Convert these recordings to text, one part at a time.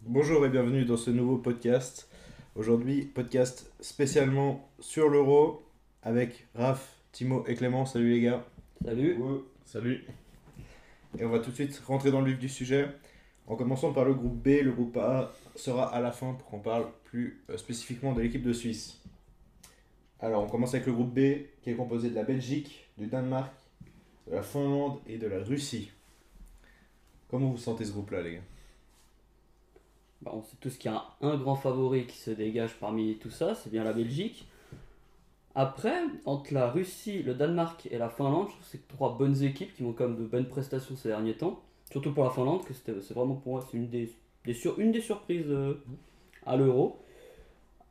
Bonjour et bienvenue dans ce nouveau podcast. Aujourd'hui, podcast spécialement sur l'euro avec Raph, Timo et Clément. Salut les gars. Salut. Salut. Et on va tout de suite rentrer dans le vif du sujet en commençant par le groupe B. Le groupe A sera à la fin pour qu'on parle plus euh, spécifiquement de l'équipe de Suisse. Alors, on commence avec le groupe B qui est composé de la Belgique, du Danemark, de la Finlande et de la Russie. Comment vous sentez ce groupe-là, les gars? Bah, on sait tous qu'il y a un, grand favori qui se dégage parmi tout ça, c'est bien la Belgique. Après, entre la Russie, le Danemark et la Finlande, je trouve que c'est trois bonnes équipes qui ont quand même de bonnes prestations ces derniers temps. Surtout pour la Finlande, que c'est vraiment pour moi une des, des sur- une des surprises euh, à l'Euro.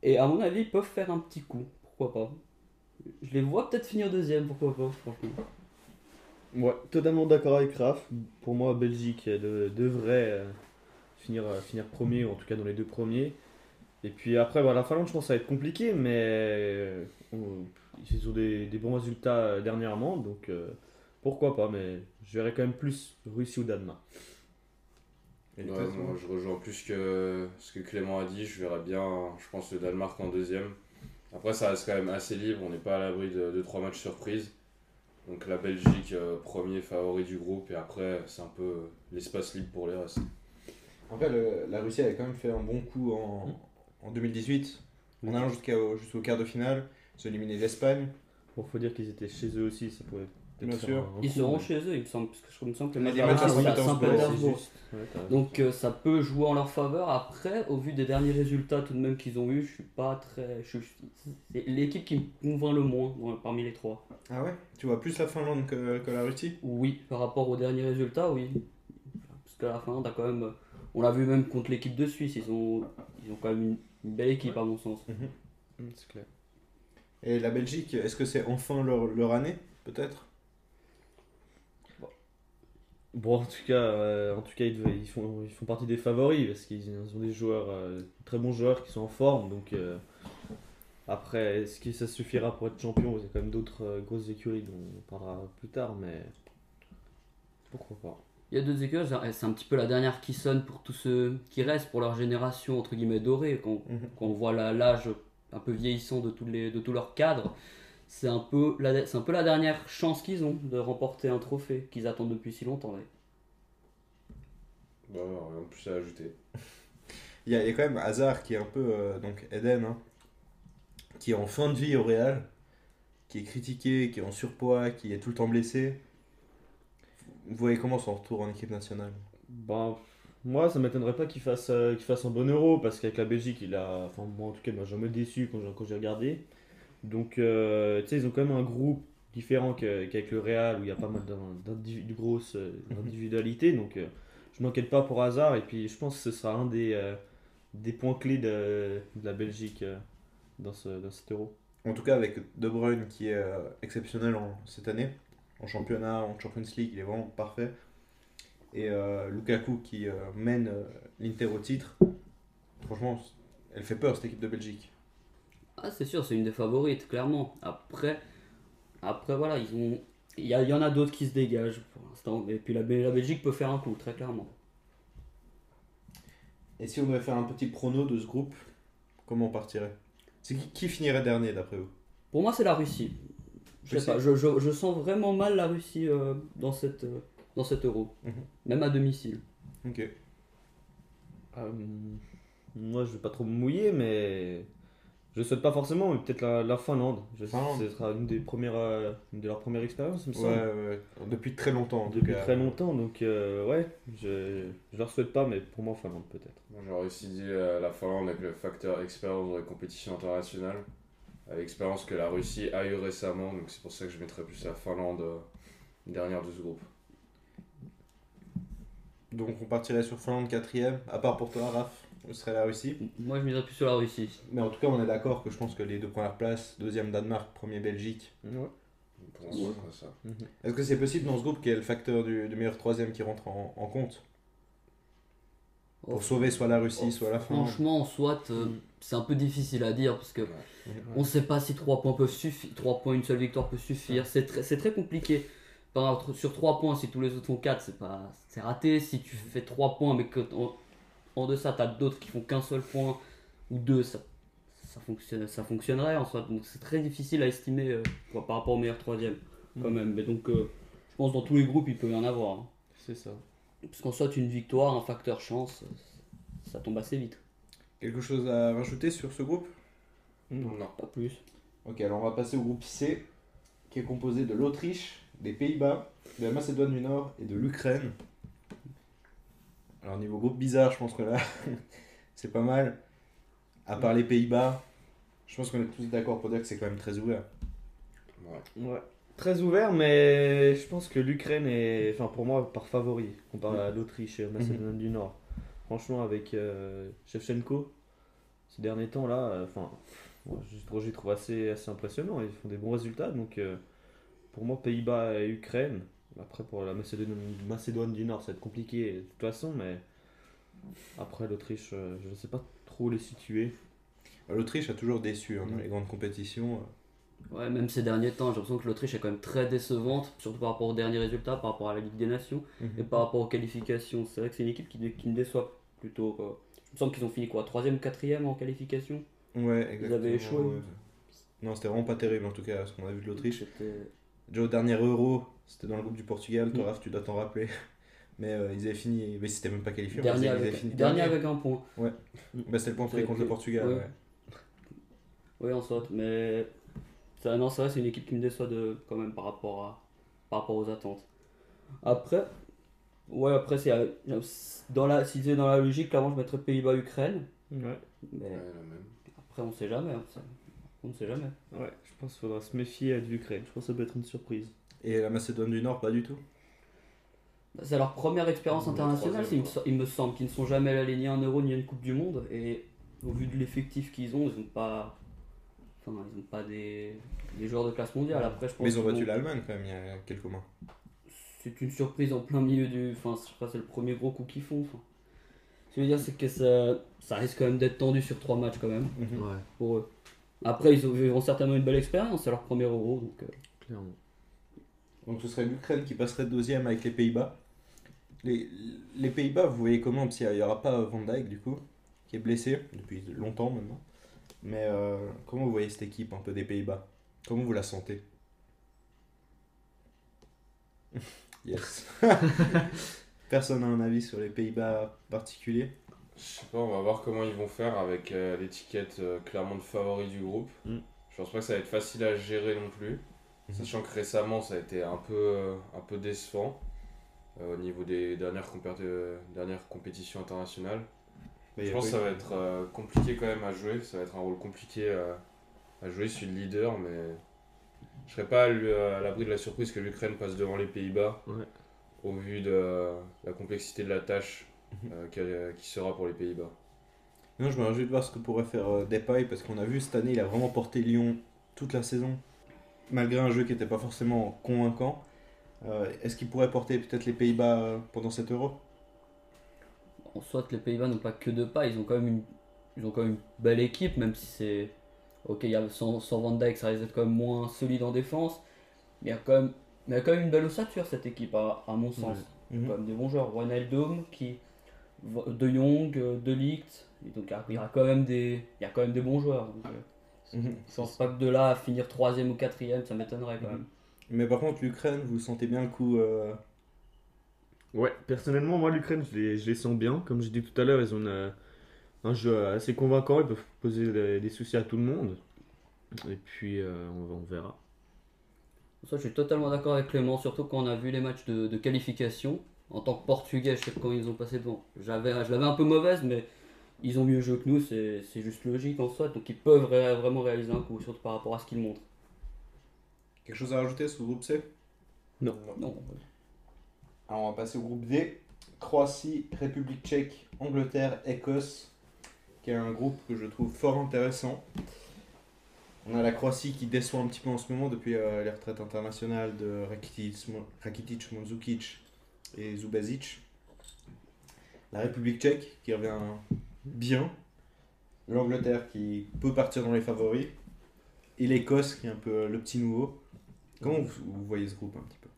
Et à mon avis, ils peuvent faire un petit coup, pourquoi pas. Je les vois peut-être finir deuxième, pourquoi pas, franchement. Ouais, totalement d'accord avec Raph. Pour moi, Belgique euh, de- devrait euh, finir, euh, finir premier, ou en tout cas dans les deux premiers. Et puis après, bah, la Finlande, je pense que ça va être compliqué, mais euh, on- ils ont des, des bons résultats euh, dernièrement, donc euh, pourquoi pas, mais je verrais quand même plus Russie ou Danemark. Et Ouais, moi, je rejoins plus que ce que Clément a dit. Je verrais bien, je pense, le Danemark en deuxième. Après, ça reste quand même assez libre. On n'est pas à l'abri de 2-3 matchs surprises. Donc la Belgique, euh, premier favori du groupe. Et après, c'est un peu l'espace libre pour les restes. Après, le- la Russie avait quand même fait un bon coup en, en 2018, en allant jusqu'au jusqu'au quart de finale, se éliminer l'Espagne. Bon, faut dire qu'ils étaient chez eux aussi, ça pouvait peut-être Bien sûr. Ils coup, seront chez eux, il me semble, parce que je me semble que le match à Saint-Pétersbourg, Donc euh, ça peut jouer en leur faveur. Après, au vu des derniers résultats tout de même qu'ils ont eu, je suis pas très. C'est l'équipe qui me convainc le moins dans- parmi les trois. Ah ouais? Tu vois plus la Finlande que, que la Russie? Oui, par rapport aux derniers résultats, oui. Parce que la Finlande a quand même. On l'a vu même contre l'équipe de Suisse, ils ont, ils ont quand même une, une belle équipe à mon sens. Hum, c'est clair. Et la Belgique, est-ce que c'est enfin leur, leur année Peut-être? Bon, en tout cas, euh, en tout cas ils, font, ils font partie des favoris parce qu'ils ont des joueurs, euh, très bons joueurs qui sont en forme. Donc, euh, après, est-ce que ça suffira pour être champion? Il y a quand même d'autres euh, grosses écuries dont on parlera plus tard, mais pourquoi pas. Il y a deux écuries, c'est un petit peu la dernière qui sonne pour tous ceux qui restent, pour leur génération entre guillemets dorée. Quand, Mhm. quand on voit la- l'âge un peu vieillissant de tous, les, de tous leurs cadres, c'est un, peu la- c'est un peu la dernière chance qu'ils ont de remporter un trophée qu'ils attendent depuis si longtemps. ouais. Bah, rien de plus à ajouter. il y, a, il y a quand même Hazard qui est un peu. euh, donc Eden, hein, qui est en fin de vie au Real, qui est critiqué, qui est en surpoids, qui est tout le temps blessé. Vous voyez comment son retour en équipe nationale? Ben, moi, ça m'étonnerait pas qu'il fasse, euh, qu'il fasse un bon euro parce qu'avec la Belgique, il a. Enfin, moi en tout cas, il m'a jamais déçu quand j'ai, quand j'ai regardé. Donc, euh, tu sais, ils ont quand même un groupe différent que- qu'avec le Real où il y a pas mal d'in- d'indivi- de grosses euh, individualités. Donc, euh, je m'inquiète pas pour hasard. Et puis, je pense que ce sera un des, euh, des points clés de, de la Belgique euh, dans, ce, dans cet euro. En tout cas, avec De Bruyne qui est euh, exceptionnel en- cette année, en championnat, en Champions League, il est vraiment parfait. Et euh, Lukaku qui euh, mène euh, l'Inter au titre. Franchement, elle fait peur cette équipe de Belgique. Ah, c'est sûr, c'est une des favorites, clairement. Après, après voilà, ils ont. Il y, en a d'autres qui se dégagent pour l'instant. Et puis la, Bel- la Belgique peut faire un coup, très clairement. Et si on devait faire un petit prono de ce groupe, comment on partirait? C'est qui, qui finirait dernier d'après vous? Pour moi, c'est la Russie. Je sais pas, je, je- je sens vraiment mal la Russie euh, dans, cette, euh, dans cet euro. Mhm. Même à domicile. Ok. Euh, moi, je vais pas trop me mouiller, mais je souhaite pas forcément, mais peut-être la, la Finlande. Je sais Finlande. que ce sera une des premières, euh, une de leurs premières expériences, il me Ouais, semble. ouais, ouais. Depuis très longtemps en tout Depuis cas. très longtemps, donc euh, ouais, je, je leur souhaite pas, mais pour moi, Finlande peut-être. Moi, j'aurais aussi dit euh, la Finlande avec le facteur expérience dans les compétitions internationales. À l'expérience que la Russie a eu récemment. Donc, c'est pour ça que je mettrais plus la Finlande euh, dernière de ce groupe. Donc on partirait sur Finlande quatrième, à part pour toi, Raph, ce serait la Russie. Moi, je miserais plus sur la Russie. Mais en tout cas, on est d'accord que je pense que les deux premières places, deuxième Danemark, premier Belgique. Ouais. Ça. Est-ce que c'est possible dans ce groupe qu'il y ait le facteur du, du meilleur troisième qui rentre en, en compte? Pour Oh, sauver soit la Russie, oh, soit la Finlande Franchement, soit euh, c'est un peu difficile à dire parce que Ouais. on ne sait pas si 3 points peuvent suffire. 3 points, une seule victoire peut suffire. C'est très, c'est très compliqué. Par exemple, sur 3 points, si tous les autres font 4, c'est pas c'est raté. Si tu fais 3 points mais que en deçà, t'as d'autres qui font qu'un seul point ou deux, ça, ça, fonctionne, ça fonctionnerait en soi. Donc c'est très difficile à estimer euh, quoi, par rapport au meilleur troisième, quand même. Mais donc, euh, je pense dans tous les groupes, il peut y en avoir. hein. C'est ça. Parce qu'en soit, une victoire, un facteur chance, ça tombe assez vite. Quelque chose à rajouter sur ce groupe? Non. Non. Pas plus. Ok, alors on va passer au groupe C, qui est composé de l'Autriche, des Pays-Bas, de la Macédoine du Nord et de l'Ukraine. Alors niveau groupe bizarre, je pense que là, c'est pas mal. À part les Pays-Bas, je pense qu'on est tous d'accord pour dire que c'est quand même très ouvert. Ouais. Ouais. Très ouvert, mais je pense que l'Ukraine est, enfin pour moi, par favori, comparé à l'Autriche et à Macédoine du Nord. Franchement, avec euh, Shevchenko, ces derniers temps là, euh, enfin, moi, je je trouve assez, assez impressionnants. Ils font des bons résultats, donc euh, pour moi, Pays-Bas et Ukraine. Après, pour la Macédoine, Macédoine du Nord, ça va être compliqué de toute façon, mais après l'Autriche, euh, je ne sais pas trop les situer. L'Autriche a toujours déçu hein, dans Mm. les grandes compétitions. Ouais, même ces derniers temps, j'ai l'impression que l'Autriche est quand même très décevante, surtout par rapport aux derniers résultats, par rapport à la Ligue des Nations et par rapport aux qualifications. C'est vrai que c'est une équipe qui, qui me déçoit plutôt. Quoi. Il me semble qu'ils ont fini quoi 3 ou 4 en qualification? Ouais, exactement. avaient échoué. ouais. Non, c'était vraiment pas terrible en tout cas, ce qu'on a vu de l'Autriche. C'était- Déjà au dernier Euro, c'était dans le groupe du Portugal, toi. Raph, tu dois t'en rappeler. Mais euh, ils avaient fini, mais c'était même pas qualifié. Dernier, avaient avec, fini dernier dernier. avec un point. Bah, c'était le point pris contre le Portugal. Ouais. ouais. Oui, en sorte, mais ça, non, c'est vrai, c'est une équipe qui me déçoit de, quand même par rapport, à, par rapport aux attentes. Après, ouais, après, c'est, euh, dans la, si c'est dans la logique, clairement, je mettrais Pays-Bas-Ukraine. Ouais. Mais Ouais, la même. après, on sait jamais. hein, ça- on ne sait jamais. Ouais, je pense qu'il faudra se méfier de l'Ukraine. Je pense que ça peut être une surprise. Et la Macédoine du Nord, pas du tout? Bah, C'est leur première expérience Le internationale, il me, il me semble, qu'ils ne sont jamais allés ni à un euro ni à une Coupe du Monde. Et au vu de l'effectif qu'ils ont, ils n'ont pas, enfin, ils ont pas des, des joueurs de classe mondiale. Après, je pense Mais ils ont battu l'Allemagne quand même il y a quelques mois. c'est une surprise en plein milieu du. Enfin, je crois que c'est le premier gros coup qu'ils font. Enfin, ce que je veux dire, c'est que ça, ça risque quand même d'être tendu sur trois matchs quand même Ouais, pour eux. Après, ils auront certainement une belle expérience, c'est leur premier euro. Donc, euh, clairement. Donc ce serait l'Ukraine qui passerait deuxième avec les Pays-Bas. Les, les Pays-Bas, vous voyez comment? Parce qu'il n'y aura pas Van Dijk du coup, qui est blessé depuis longtemps maintenant. Mais euh, comment vous voyez cette équipe un peu des Pays-Bas? Comment vous la sentez? Yes. Personne n'a un avis sur les Pays-Bas particulier Je sais pas, on va voir comment ils vont faire avec euh, l'étiquette euh, clairement de favori du groupe. Mm. Je pense pas que ça va être facile à gérer non plus. Mhm. Sachant que récemment ça a été un peu, euh, un peu décevant euh, au niveau des dernières, compé- euh, dernières compétitions internationales. Mais Je pense que ça va être euh, compliqué quand même à jouer. Ça va être un rôle compliqué à, à jouer. Je suis le leader, mais je serais pas à l- à l'abri de la surprise que l'Ukraine passe devant les Pays-Bas. Ouais. Au vu de la complexité de la tâche Mhm. euh, qui sera pour les Pays-Bas. Non, je me réjouis de voir ce que pourrait faire euh, Depay parce qu'on a vu cette année, il a vraiment porté Lyon toute la saison, malgré un jeu qui n'était pas forcément convaincant. Euh, Est-ce qu'il pourrait porter peut-être les Pays-Bas euh, pendant cet Euro? En soit, les Pays-Bas n'ont pas que deux pas, ils ont quand même une, ils ont quand même une belle équipe, même si c'est. Ok, il y a, sans, sans Van Dijk, ça risque d'être quand même moins solide en défense. Mais il y a quand même, mais il y a quand même une belle ossature, cette équipe, à, à mon sens. Mhm. quand même des bons joueurs. Wijnaldum, qui, De Jong, euh, De Ligt. Donc il y a quand même des, il y a quand même des bons joueurs. Donc, je pense pas que de là à finir troisième ou quatrième, ça m'étonnerait quand Mhm. même. Mais par contre, l'Ukraine, vous sentez bien le coup euh, Ouais, personnellement, moi, l'Ukraine, je les, je les sens bien. Comme je dis tout à l'heure, ils ont une- un jeu assez convaincant. Ils peuvent poser des, des soucis à tout le monde. Et puis, euh, on, on verra. Ça, je suis totalement d'accord avec Clément, surtout quand on a vu les matchs de, de qualification. En tant que Portugais, je sais quand ils ont passé devant. J'avais, je l'avais un peu mauvaise, mais ils ont mieux joué que nous, c'est, c'est juste logique en soi. Donc ils peuvent ré- vraiment réaliser un coup, surtout par rapport à ce qu'ils montrent. Quelque chose à rajouter sur le groupe C Non. Non, Alors on va passer au groupe D. Croatie, République tchèque, Angleterre, Écosse, qui est un groupe que je trouve fort intéressant. On a la Croatie qui déçoit un petit peu en ce moment depuis euh, les retraites internationales de Rakitic, Rakitic, et Zubazic. La République tchèque qui revient bien. L'Angleterre qui peut partir dans les favoris. Et l'Écosse qui est un peu le petit nouveau. Comment vous voyez ce groupe un petit peu?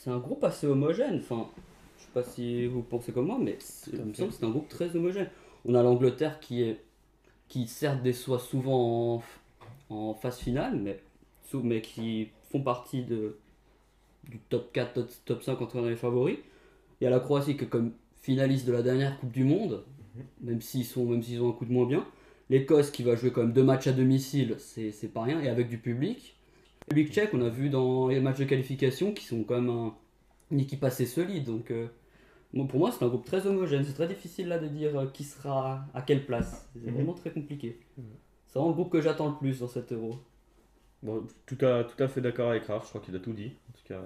C'est un groupe assez homogène. Enfin, Je sais pas si vous pensez comme moi, mais il me semble que c'est un groupe très homogène. On a l'Angleterre qui est qui certes déçoit souvent en, en phase finale, mais, mais qui font partie de, du top 4, top, top 5 entre les favoris. Il y a la Croatie qui est comme finaliste de la dernière Coupe du Monde, même s'ils sont même s'ils ont un coup de moins bien. L'Écosse qui va jouer quand même deux matchs à domicile, c'est c'est pas rien, et avec du public. Le public tchèque, on a vu dans les matchs de qualification qui sont quand même un- une équipe assez solide. Donc, euh, pour moi, c'est un groupe très homogène. C'est très difficile là de dire euh, qui sera à quelle place. C'est Mhm. vraiment très compliqué. Mhm. C'est vraiment le groupe que j'attends le plus dans cet euro. Bon, tout, à, tout à fait d'accord avec Raph, je crois qu'il a tout dit. En tout cas,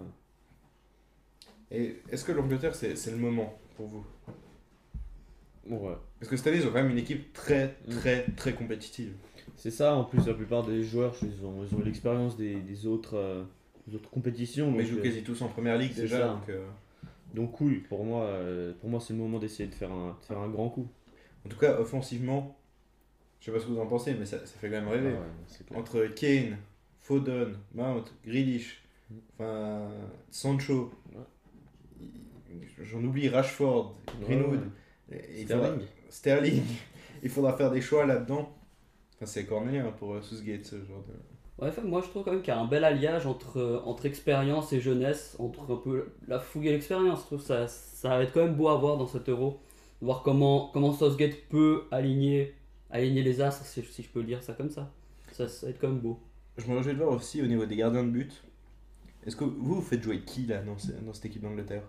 Et est-ce que l'Angleterre, c'est c'est le moment pour vous? Ouais. Parce que cette année, ils ont quand même une équipe très, Mm. très, très compétitive. C'est ça, en plus, la plupart des joueurs, ils ont, ils ont l'expérience des, des autres, euh, des autres compétitions. Mais ils jouent euh, quasi tous en première ligue déjà. ça. Donc, euh, Donc oui, pour moi, euh, pour moi c'est le moment d'essayer de faire un, de faire un grand coup. en tout cas, offensivement, je sais pas ce que vous en pensez, mais ça, ça fait quand même rêver. Ah ouais. Entre Kane, Foden, Mount, Grealish, Mm. enfin Sancho, Ouais. j'en oublie Rashford, Greenwood, Ouais, faudra- Sterling. Sterling. il faudra faire des choix là-dedans. Enfin, c'est cornélien hein, pour euh, Southgate ce genre de. Ouais, enfin, moi je trouve quand même qu'il y a un bel alliage entre, euh, entre expérience et jeunesse, entre un peu la fougue et l'expérience. Je trouve ça, ça va être quand même beau à voir dans cet euro. Voir comment, comment Southgate peut aligner, aligner les astres, si, si je peux dire ça comme ça. ça. Ça va être quand même beau. Je me réjouis de voir aussi au niveau des gardiens de but. Est-ce que vous, vous faites jouer qui là dans, dans cette équipe d'Angleterre?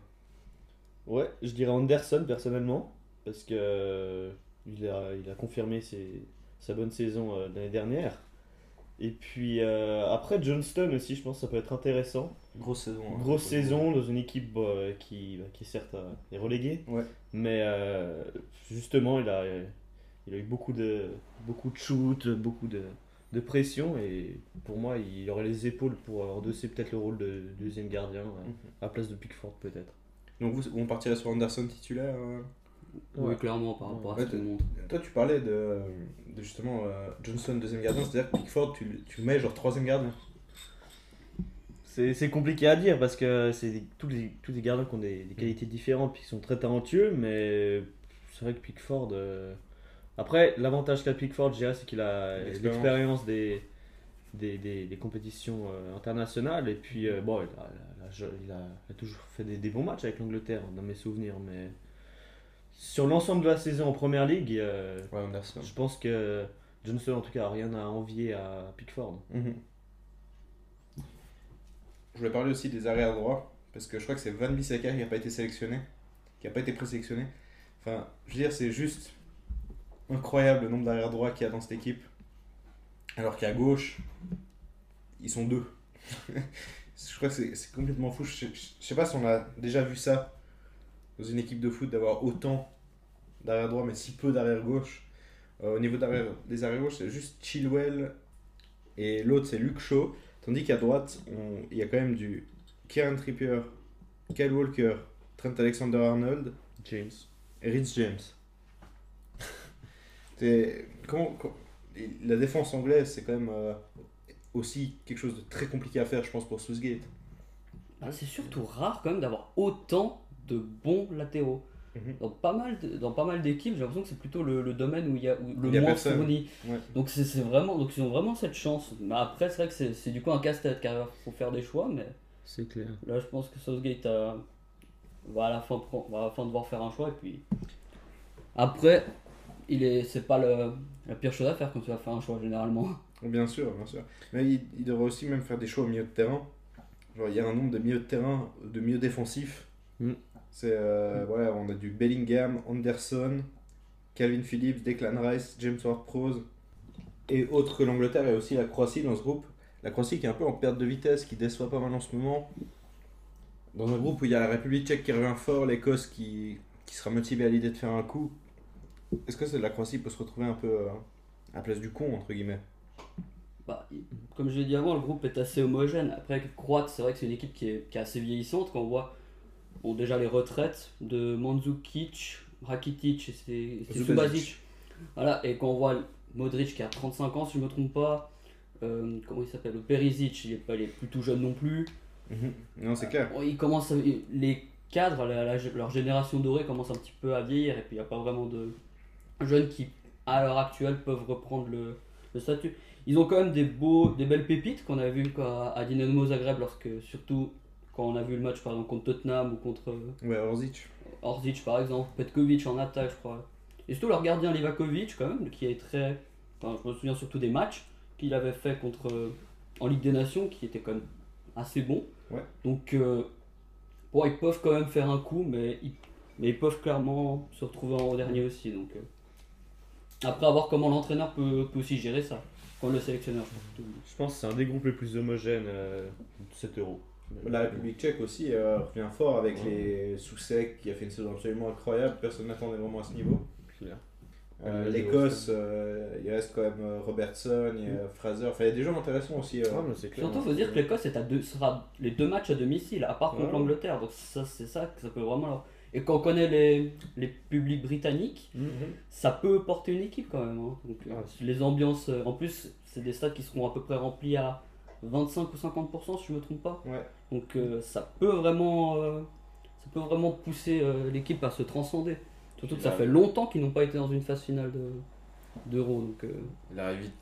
Ouais, je dirais Anderson personnellement, parce que euh, il a, il a confirmé ses- sa bonne saison euh, l'année dernière. Et puis euh, après Johnston aussi, je pense que ça peut être intéressant. Grosse saison. hein. Grosse saison dans une équipe bah, qui, bah, qui certes euh, est reléguée, Ouais. mais euh, justement il a, il a eu beaucoup de, beaucoup de shoots, beaucoup de, de pression et pour moi il aurait les épaules pour endosser peut-être le rôle de deuxième gardien Mhm. à la place de Pickford peut-être. Donc vous, on partirait sur Anderson titulaire Oui, clairement, par rapport à Ouais, ce t'es- montre. Toi, tu parlais de, de justement euh, Johnson deuxième gardien, c'est-à-dire que Pickford, tu, tu mets genre troisième gardien. C'est c'est compliqué à dire parce que c'est tous les, tous les gardiens qui ont des, des qualités différentes puis qui sont très talentueux, mais c'est vrai que Pickford. euh, Après, l'avantage qu'a Pickford, je dirais, c'est qu'il a L'expérience. l'expérience des, des, des- des compétitions euh, internationales et puis euh, bon, il a, il a- il a- il a toujours fait des, des bons matchs avec l'Angleterre dans mes souvenirs, mais sur l'ensemble de la saison en première ligue, euh, Ouais, je pense que Johnson en tout cas a rien à envier à Pickford. Mhm. Je voulais parler aussi des arrières droits, parce que je crois que c'est Van Bissaka qui n'a pas été sélectionné, qui n'a pas été présélectionné. Enfin, je veux dire, c'est juste incroyable le nombre d'arrières droits qu'il y a dans cette équipe. Alors qu'à gauche, ils sont deux. je crois que c'est c'est complètement fou. Je, je- je sais pas si on a déjà vu ça dans une équipe de foot, d'avoir autant d'arrière droit, mais si peu d'arrière gauche. Euh, au niveau d'arrière- des arrière gauche, c'est juste Chilwell et l'autre c'est Luke Shaw. Tandis qu'à droite, on- il y a quand même du Kieran Trippier, Kyle Walker, Trent Alexander-Arnold James. et Rich James. C'est- comment, comment- la défense anglaise, c'est quand même euh, aussi quelque chose de très compliqué à faire, je pense, pour Southgate. Ah, c'est surtout rare quand même d'avoir autant de bons latéraux. Mhm. Dans pas mal de- dans pas mal d'équipes, j'ai l'impression que c'est plutôt le, le domaine où il y a où le Il y a moins personne. fourni. Ouais. Donc c'est vraiment donc ils ont vraiment cette chance. Mais après c'est vrai que c'est du coup un casse-tête car il faut faire des choix mais C'est clair. là je pense que Southgate a- va à la fin va à la fin devoir faire un choix et puis après il est c'est pas le, la pire chose à faire quand tu vas faire un choix généralement. Bien sûr, bien sûr. Mais il, il devrait aussi même faire des choix au milieu de terrain. Genre, il y a un nombre de milieux de terrain, de milieux défensifs. Mm. C'est, euh, voilà, on a du Bellingham, Anderson, Calvin Phillips, Declan Rice, James Ward-Prowse. Et autre que l'Angleterre, il y a aussi la Croatie dans ce groupe. La Croatie qui est un peu en perte de vitesse, qui déçoit pas mal en ce moment. Dans un groupe où il y a la République tchèque qui revient fort, l'Écosse qui, qui sera motivée à l'idée de faire un coup. Est-ce que c'est la Croatie peut se retrouver un peu euh, à la place du con, entre guillemets? Bah, comme je l'ai dit avant, le groupe est assez homogène. Après, Croate, c'est vrai que c'est une équipe qui est, qui est assez vieillissante. Quand on voit bon, déjà les retraites de Mandzukic, Rakitic et Subasic. Voilà, et quand on voit Modric qui a 35 ans, si je ne me trompe pas, euh, comment il s'appelle Le Perisic, il est, pas, il est plus tout jeune non plus. Non, c'est clair. Bon, il commence les cadre, la- la- leur génération dorée commence un petit peu à vieillir et puis il n'y a pas vraiment de jeunes qui, à l'heure actuelle, peuvent reprendre le, le statut. Ils ont quand même des, beaux, des belles pépites qu'on a vu quoi, à Dynamo Zagreb, lorsque, surtout quand on a vu le match par exemple, contre Tottenham ou contre Ouais, Orzic. Orzic par exemple, Petkovic en attaque, je crois. Et surtout leur gardien Livakovic, quand même, qui est très. Enfin, je me souviens surtout des matchs qu'il avait fait contre euh, en Ligue des Nations, qui était quand même assez bon. Ouais. Donc, euh, bon, ils peuvent quand même faire un coup, mais ils, mais ils peuvent clairement se retrouver en dernier aussi. Donc, euh. Après, à voir comment l'entraîneur peut, peut aussi gérer ça. Quand le sélectionneur, je pense. plutôt. Je pense que c'est un des groupes les plus homogènes euh, de cet euro. La République tchèque aussi euh, revient fort avec les Soussek qui a fait une saison absolument incroyable. Personne n'attendait vraiment à ce niveau. Euh, Ouais, L'Écosse, euh, il reste quand même euh, Robertson, il y a Fraser. Enfin, il y a des gens intéressants aussi. euh. Ah, mais c'est clair. Surtout, faut dire que l'Écosse est à deux, sera les deux matchs à domicile, à part contre Ouais. l'Angleterre. Donc, ça, c'est ça que ça peut vraiment. leur- Et quand on connaît les, les publics britanniques, Mhm. ça peut porter une équipe quand même. hein. Donc, Ah, les ambiances. En plus, c'est des stades qui seront à peu près remplis à 25 ou 50%, si je me trompe pas. Ouais. Donc, euh, ça peut vraiment. euh, ça peut vraiment pousser euh, l'équipe à se transcender. Surtout que ça fait longtemps qu'ils n'ont pas été dans une phase finale de- d'Euro. Euh,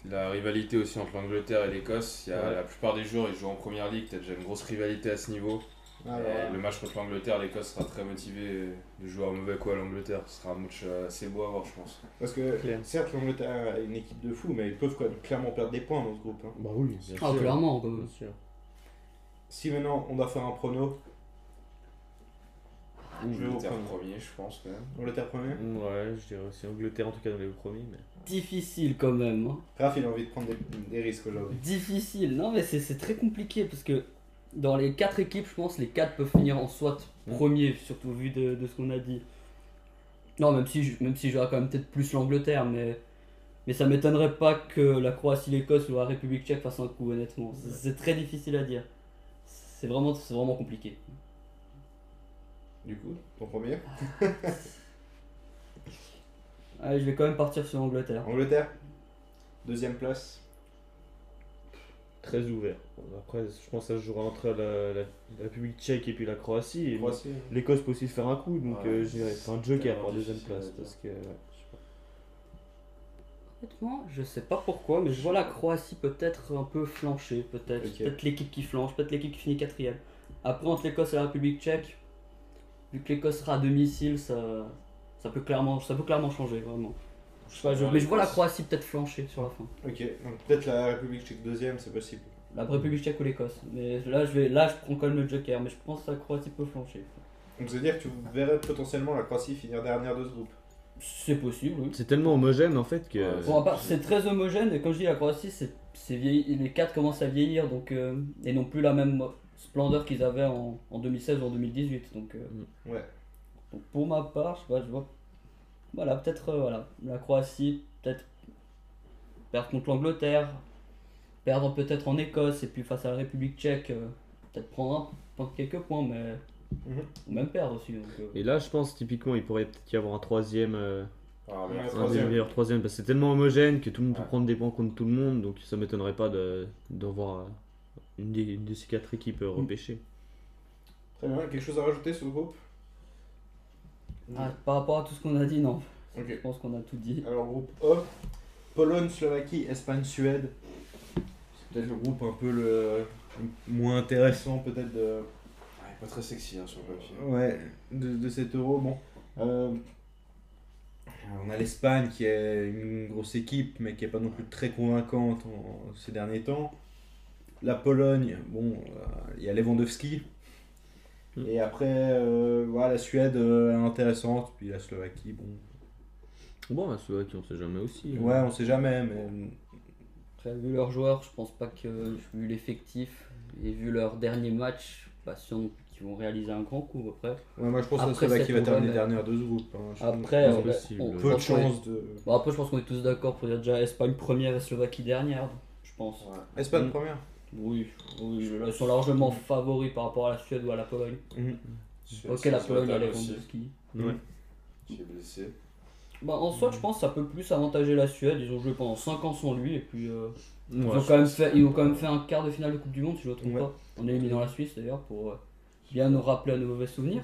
La, rivalité aussi entre l'Angleterre et l'Écosse, il y a Ouais. la plupart des joueurs ils jouent en première ligue, t'as déjà une grosse rivalité à ce niveau. Alors, Et le match contre l'Angleterre, l'Écosse sera très motivé de jouer un mauvais coup à l'Angleterre. Ce sera un match euh, assez beau à voir, je pense. Parce que certes, l'Angleterre a une équipe de fous, mais ils peuvent quand même clairement perdre des points dans ce groupe. hein. Bah oui, bien ah, sûr. clairement. Bien sûr. Si maintenant on doit faire un prono, je vais vous L'Angleterre prendre. premier, je pense quand même. Angleterre premier? Ouais, je dirais aussi Angleterre en tout cas dans les premiers. Mais... Difficile quand même. hein. Raph, il a envie de prendre des, des risques aujourd'hui. Difficile, non mais c'est c'est très compliqué parce que dans les quatre équipes, je pense les quatre peuvent finir en soit premier, surtout vu de, de ce qu'on a dit. Non, même si je, même si j'aurais quand même peut-être plus l'Angleterre, mais, mais ça m'étonnerait pas que la Croatie, l'Écosse ou la République tchèque fassent un coup, honnêtement. C'est- très difficile à dire. C'est vraiment, c'est vraiment compliqué. Du coup, ton premier Allez, je vais quand même partir sur l'Angleterre. Angleterre Deuxième place Très ouvert. Bon, Après, je pense que ça se jouera entre la, la- la République tchèque et puis la Croatie. Croatie. L'Écosse peut aussi se faire un coup, donc Ouais, euh, je dirais c'est un joker pour la deuxième place. Parce que, ouais, je sais pas. Honnêtement, je sais pas pourquoi, mais je vois la Croatie peut-être un peu flancher, peut-être. Peut-être l'équipe qui flanche, peut-être l'équipe qui finit quatrième. Après, entre l'Écosse et la République tchèque, vu que l'Écosse sera à domicile, ça, ça, peut clairement, ça peut clairement changer, vraiment. Je sais pas, je- mais je vois la Croatie peut-être flancher sur la fin. Ok, donc peut-être la République tchèque deuxième, c'est possible. La République tchèque ou l'Écosse. Mais là je, vais, là, je prends quand même le joker, mais je pense que la Croatie peut flancher. Donc ça veut dire que tu verrais potentiellement la Croatie finir dernière de ce groupe. C'est possible, oui. C'est tellement homogène en fait que. Ouais, Bon, à part, c'est très homogène, et comme je dis, la Croatie, c'est, c'est vieilli, les quatre commencent à vieillir, donc, euh, et n'ont plus la même splendeur qu'ils avaient en, en 2016 ou en 2018. Donc, euh, Ouais. donc pour ma part, je sais pas, je vois. Voilà, peut-être euh, voilà, la Croatie, peut-être perdre contre l'Angleterre, perdre peut-être en Écosse, et puis face à la République tchèque, euh, peut-être prendre, un, prendre quelques points, mais. Mhm. Ou même perdre aussi. Donc, euh, Et là, je pense typiquement, il pourrait peut-être y avoir un troisième. euh, Ah, un des Troisième. parce que c'est tellement homogène que tout le monde peut prendre des points contre tout le monde donc ça m'étonnerait pas de d'en voir euh, une, des, une de ces quatre équipes euh, repêchées. Très bien, quelque chose à rajouter sur le groupe? Ah, par rapport à tout ce qu'on a dit, non. Je pense qu'on a tout dit. Alors groupe A, Pologne, Slovaquie, Espagne, Suède. C'est peut-être le groupe un peu le, le moins intéressant peut-être de, Ouais, pas très sexy hein, sur le papier. ouais, de, de cet euro. Bon, euh, on a l'Espagne qui est une grosse équipe mais qui est pas non plus très convaincante en, ces derniers temps. La Pologne, bon, euh, il y a Lewandowski. Mm. Et après, euh, voilà, la Suède euh, intéressante, puis la Slovaquie, bon. Bon, la Slovaquie, on sait jamais aussi. hein. Ouais, on sait jamais, mais Après, vu leurs joueurs, je pense pas que, vu l'effectif et vu leur dernier match, pas sûr qu'ils vont réaliser un grand coup après. Ouais, moi je pense que la Après, Slovaquie cette va terminer dernière de ce groupe. hein. Je Après, pense on- que on- peu de chance de. Bon, après, je pense qu'on est tous d'accord pour dire déjà Espagne première et Slovaquie dernière, je pense. Ouais. Espagne Mm. première. Oui, oui, ils sont largement favoris par rapport à la Suède ou à la Pologne. Suède, Ok, la Pologne, elle est Zlatan aussi, Lewandowski. Ouais. qui est blessé. Bah, en soi, je pense que ça peut plus avantager la Suède. Ils ont joué pendant 5 ans sans lui et puis euh, ils, ont quand même fait, ils ont quand même fait un quart de finale de Coupe du Monde, si je ne me trompe Ouais. pas. En éliminant la Suisse d'ailleurs pour euh, bien nous rappeler à nos mauvais souvenirs.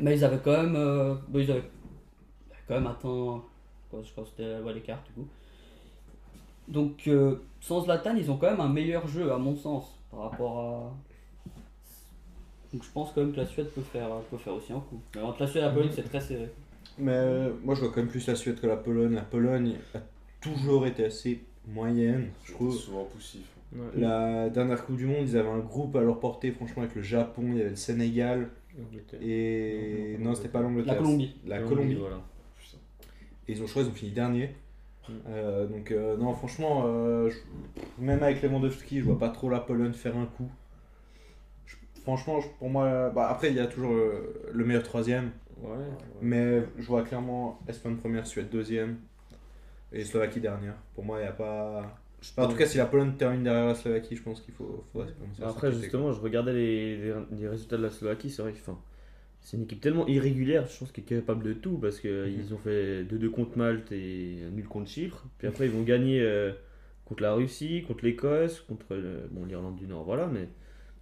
Mais ils avaient quand même, euh, bon, ils avaient quand même atteint, je crois que c'était ouais, l'écart du coup. Donc euh, sans Zlatan, ils ont quand même un meilleur jeu à mon sens par rapport à. Donc je pense quand même que la Suède peut faire, peut faire aussi un coup. Mais entre la Suède et la Pologne, c'est très serré. Mais euh, moi, je vois quand même plus la Suède que la Pologne. La Pologne a toujours été assez moyenne, je C'est trouve. souvent poussif. Ouais. La dernière Coupe du Monde, ils avaient un groupe à leur portée, franchement, avec le Japon, il y avait le Sénégal et. Non, Non, c'était pas l'Angleterre. La Colombie. La Colombie. voilà. Et ils ont choisi, ils ont fini dernier. Euh, donc, euh, non, franchement, euh, je- même avec Lewandowski, je vois pas trop la Pologne faire un coup. Je- franchement, je- pour moi, bah, après, il y a toujours le meilleur troisième. Ouais, ouais. Mais je vois clairement Espagne première, Suède deuxième et Slovaquie dernière. Pour moi, il n'y a pas. Enfin, en tout cas, si la Pologne termine derrière la Slovaquie, je pense qu'il faut. Après, justement, je regardais les, les, les résultats de la Slovaquie, c'est vrai que enfin, c'est une équipe tellement irrégulière, je pense qu'elle est capable de tout parce qu'ils Mhm. ont fait 2-2 contre Malte et nul contre Chypre. Puis après, ils vont gagner euh, contre la Russie, contre l'Écosse, contre bon, l'Irlande du Nord, voilà. Mais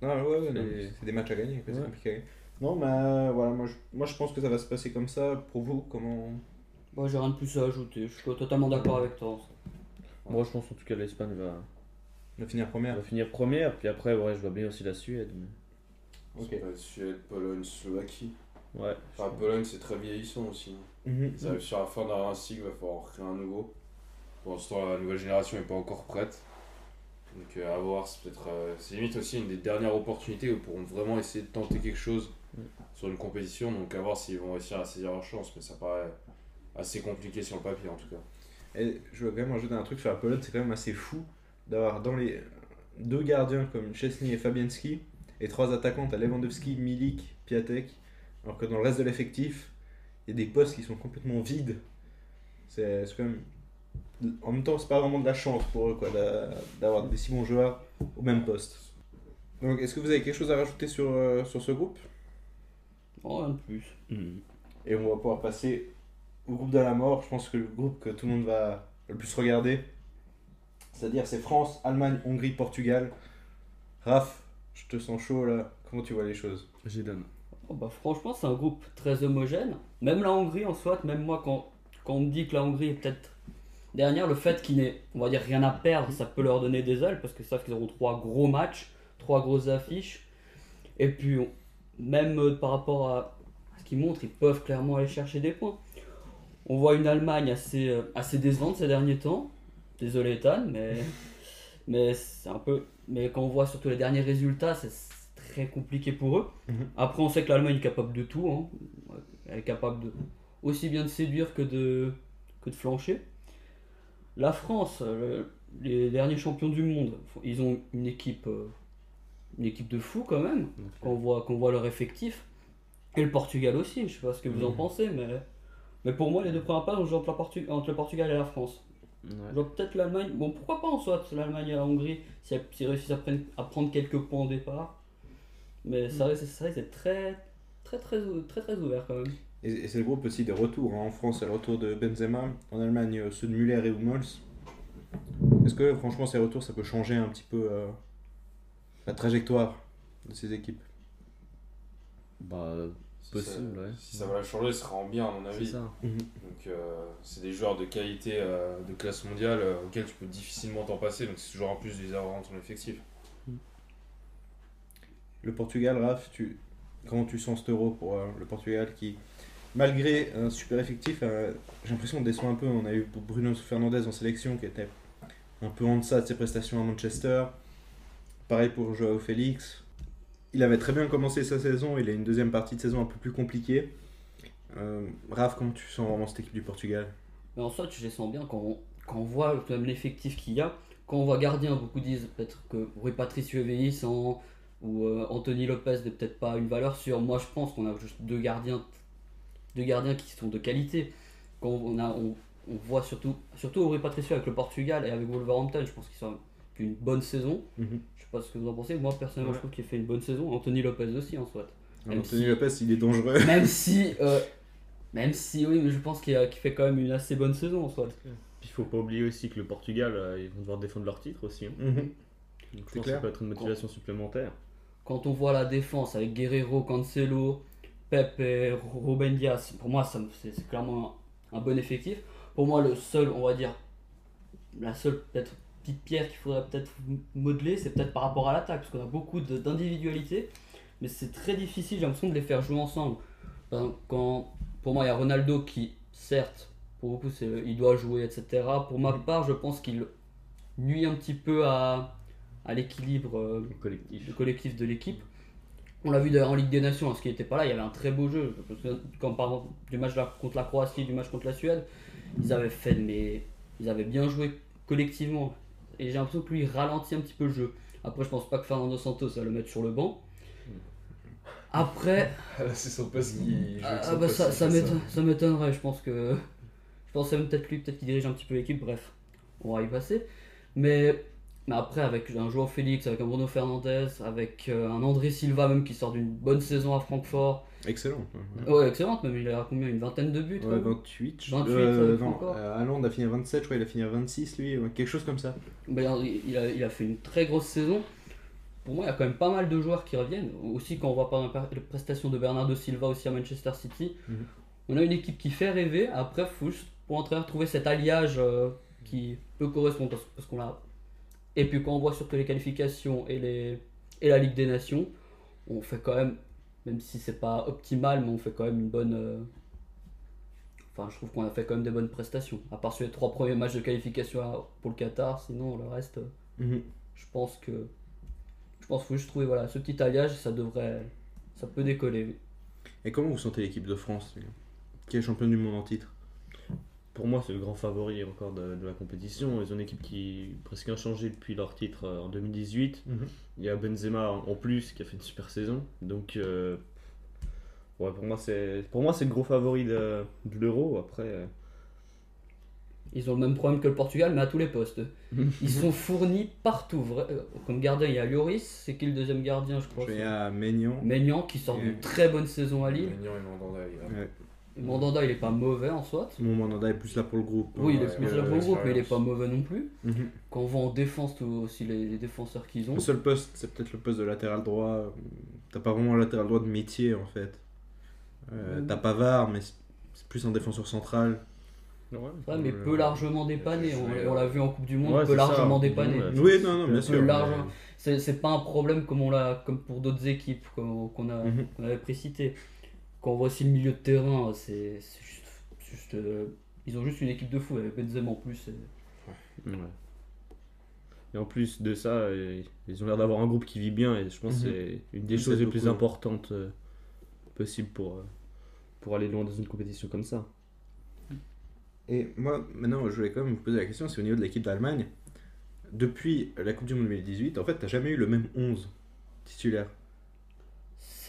quoi. Non, ouais, ouais, non, C'est- des matchs à gagner, quoi, c'est compliqué à gagner. Non, mais euh, voilà, moi je, moi je pense que ça va se passer comme ça. Pour vous, comment. Moi j'ai rien de plus à ajouter, je suis totalement d'accord avec toi. moi, je pense en tout cas l'Espagne va, finir première va finir première. Puis après, ouais, je vois bien aussi la Suède. mais- Ok. Ça être Suède, Pologne, Slovaquie. Ouais. Enfin, Pologne, c'est très vieillissant aussi. Mhm. Ils arrivent sur la fin d'un cycle, il va falloir créer un nouveau. Pour l'instant, la nouvelle génération n'est pas encore prête. Donc, euh, à voir, c'est peut-être. euh, c'est limite aussi une des dernières opportunités où ils pourront vraiment essayer de tenter quelque chose Mm. sur une compétition. Donc, à voir s'ils vont réussir à saisir leur chance. Mais ça paraît assez compliqué sur le papier en tout cas. Et je veux quand même rajouter un truc sur la Pologne, c'est quand même assez fou d'avoir dans les deux gardiens comme Chesney et Fabianski et trois attaquants, t'as Lewandowski, Milik, Piatek, alors que dans le reste de l'effectif, il y a des postes qui sont complètement vides. C'est quand même. En même temps, c'est pas vraiment de la chance pour eux quoi, d'avoir des si bons joueurs au même poste. Donc, est-ce que vous avez quelque chose à rajouter sur, euh, sur ce groupe? Oh, rien de plus. Et on va pouvoir passer au groupe de la mort. Je pense que le groupe que tout le monde va le plus regarder, c'est-à-dire c'est France, Allemagne, Hongrie, Portugal. Raph, je te sens chaud là. Comment tu vois les choses? J'ai donné. Oh, bah, franchement, c'est un groupe très homogène. Même la Hongrie en soi, même moi, quand, quand on me dit que la Hongrie est peut-être dernière, le fait qu'ils n'aient, on va dire, rien à perdre, ça peut leur donner des ailes parce qu'ils savent qu'ils auront trois gros matchs, trois grosses affiches. Et puis, on- même euh, par rapport à ce qu'ils montrent, ils peuvent clairement aller chercher des points. On voit une Allemagne assez, euh, assez décevante ces derniers temps. Désolé, Ethan, mais, mais c'est un peu. Mais quand on voit surtout les derniers résultats, c'est très compliqué pour eux. Mhm. Après, on sait que l'Allemagne est capable de tout. hein. Elle est capable de, aussi bien de séduire que de, que de flancher. La France, euh, le- les derniers champions du monde, ils ont une équipe, euh, une équipe de fous quand même, quand on voit, quand on voit leur effectif. Et le Portugal aussi, je sais pas ce que vous en Mhm. pensez, mais, mais pour moi, les deux premières pages, on joue entre, la Portu- entre le Portugal et la France. Ouais. Je vois peut-être l'Allemagne, bon pourquoi pas en soit l'Allemagne et la Hongrie, si elles si réussissent à, prendre- à prendre quelques points au départ. Mais ça risque ça risque d'être très, très, très, très, très ouvert quand même. Et, et c'est le groupe aussi des retours. hein. En France, c'est le retour de Benzema. En Allemagne, euh, ceux de Müller et Hummels. Est-ce que franchement, ces retours, ça peut changer un petit peu euh, la trajectoire de ces équipes? Bah, Possible, ça, ouais. Si ça va la changer, ce sera en bien, à mon avis. ça. Donc, euh, c'est des joueurs de qualité euh, de classe mondiale euh, auxquels tu peux difficilement t'en passer. Donc, c'est toujours en plus de les avoir dans ton effectif. Le Portugal, Raph, tu, comment tu sens cet euro pour euh, le Portugal qui, malgré un super effectif, euh, j'ai l'impression qu'on déçoit un peu. On a eu Bruno Fernandez en sélection qui était un peu en deçà de ses prestations à Manchester. Pareil pour Joao Félix. Il avait très bien commencé sa saison, il a une deuxième partie de saison un peu plus compliquée. Euh, Raph, comment tu sens vraiment cette équipe du Portugal? En soi, je les sens bien quand on, quand on voit même l'effectif qu'il y a. Quand on voit gardien, beaucoup disent peut-être que Rui Patricio vieillissant ou euh, Anthony Lopez n'est peut-être pas une valeur sûre. Moi, je pense qu'on a juste deux gardiens, deux gardiens qui sont de qualité. Quand on, a, on voit surtout, surtout Rui Patricio avec le Portugal et avec Wolverhampton, je pense qu'ils sont une bonne saison. Je sais pas ce que vous en pensez. Moi, personnellement, Ouais. je trouve qu'il fait une bonne saison. Anthony Lopez aussi, en soit. Même Anthony si- Lopez, il est dangereux. Même si, euh, même si, oui, mais je pense qu'il a- qu'il fait quand même une assez bonne saison, en soit. Puis il faut pas oublier aussi que le Portugal, euh, ils vont devoir défendre leur titre aussi. hein. Mhm. Donc je pense que clair. ça peut être une motivation supplémentaire. quand on voit la défense avec Guerrero, Cancelo, Pep et Ruben Diaz, pour moi, ça me- c'est c'est clairement un, un bon effectif. Pour moi, le seul, on va dire, la seule peut-être petite pierre qu'il faudrait peut-être modeler, c'est peut-être par rapport à l'attaque, parce qu'on a beaucoup d'individualité, mais c'est très difficile, j'ai l'impression de les faire jouer ensemble. Quand, pour moi, il y a Ronaldo qui, certes, pour beaucoup, il doit jouer, etc. Pour ma part, je pense qu'il nuit un petit peu à, à l'équilibre euh, collectif. le collectif de l'équipe. On l'a vu d'ailleurs en Ligue des Nations, parce qu'il n'était pas là, il y avait un très beau jeu. Je me souviens, Quand par exemple du match contre la Croatie, du match contre la Suède, ils avaient fait, mais ils avaient bien joué collectivement. Et j'ai l'impression que lui il ralentit un petit peu le jeu. Après, je pense pas que Fernando Santos va le mettre sur le banc. Après, Là, c'est son poste qui ah, ah bah ça, ça m'étonnerait, je pense que. Je pense que c'est peut-être lui, peut-être qu'il dirige un petit peu l'équipe, bref, on va y passer. Mais, mais après, avec un Joao Félix, avec un Bruno Fernandez, avec euh, un André Silva même qui sort d'une bonne saison à Francfort. Excellent. Ouais, excellente, même il a combien Une vingtaine de buts Ouais, ouais. 28. je- 28, euh, non, euh, a fini à 27, je crois qu'il a fini à 26 lui, ouais, quelque chose comme ça. Ben, il, a, il a fait une très grosse saison. Pour moi, il y a quand même pas mal de joueurs qui reviennent. Aussi, quand on voit par exemple les prestations de Bernardo Silva aussi à Manchester City, Mhm. on a une équipe qui fait rêver. Après, il faut juste pour l'entraîneur trouver cet alliage euh, qui peut correspondre parce, parce qu'on a. Et puis, quand on voit surtout les qualifications et, les, et la Ligue des Nations, on fait quand même, même si c'est pas optimal, mais on fait quand même une bonne. euh, Enfin, je trouve qu'on a fait quand même des bonnes prestations. À part sur les trois premiers matchs de qualification pour le Qatar, sinon le reste. euh, Mhm. je pense que je pense qu'il faut juste trouver voilà ce petit alliage ça devrait ça peut décoller oui. Et comment vous sentez l'équipe de France Qui est champion du monde en titre? Pour moi, c'est le grand favori encore de, de la compétition. Ils ont une équipe qui presque inchangée depuis leur titre euh, en 2018. Il y a Benzema en en plus qui a fait une super saison. Donc, euh, ouais, pour moi, c'est pour moi c'est le gros favori de, de l'Euro. Après, euh, ils ont le même problème que le Portugal mais à tous les postes ils sont fournis partout comme gardien il y a Lloris c'est qui le deuxième gardien je crois? Vais c'est à Maignan. Maignan qui sort d'une très bonne saison à Lille Maignan et Mandanda, il a- Ouais. Mandanda il est pas mauvais en soi Mon Mandanda est plus là pour le groupe. oui il est plus là pour le groupe mais il est pas mauvais non plus Mhm. quand on voit en défense tout aussi les, les défenseurs qu'ils ont Le seul poste, c'est peut-être le poste de latéral droit. T'as pas vraiment un latéral droit de métier en fait. Euh, Mhm. T'as Pavard, mais c'est plus un défenseur central. Ouais, mais peut largement dépanner on, l'a vu en Coupe du Monde Ouais, peut ça, largement du dépanner. Oui, non, non, bien Un sûr. peu mais- large. C'est pas un problème comme, on l'a, comme pour d'autres équipes qu'on qu'on a, Mhm. qu'on avait précité. Quand on voit aussi le milieu de terrain, c'est c'est juste. juste, euh, ils ont juste une équipe de fou avec Benzema en plus. et- ouais. Et en plus de ça, euh, ils ont l'air d'avoir un groupe qui vit bien. Et je pense que Mhm. c'est une des choses les plus importantes euh, possibles pour, euh, pour aller loin dans une compétition comme ça. Et moi, maintenant, je voulais quand même vous poser la question, c'est au niveau de l'équipe d'Allemagne. Depuis la Coupe du Monde 2018, en fait, t'as jamais eu le même 11 titulaire.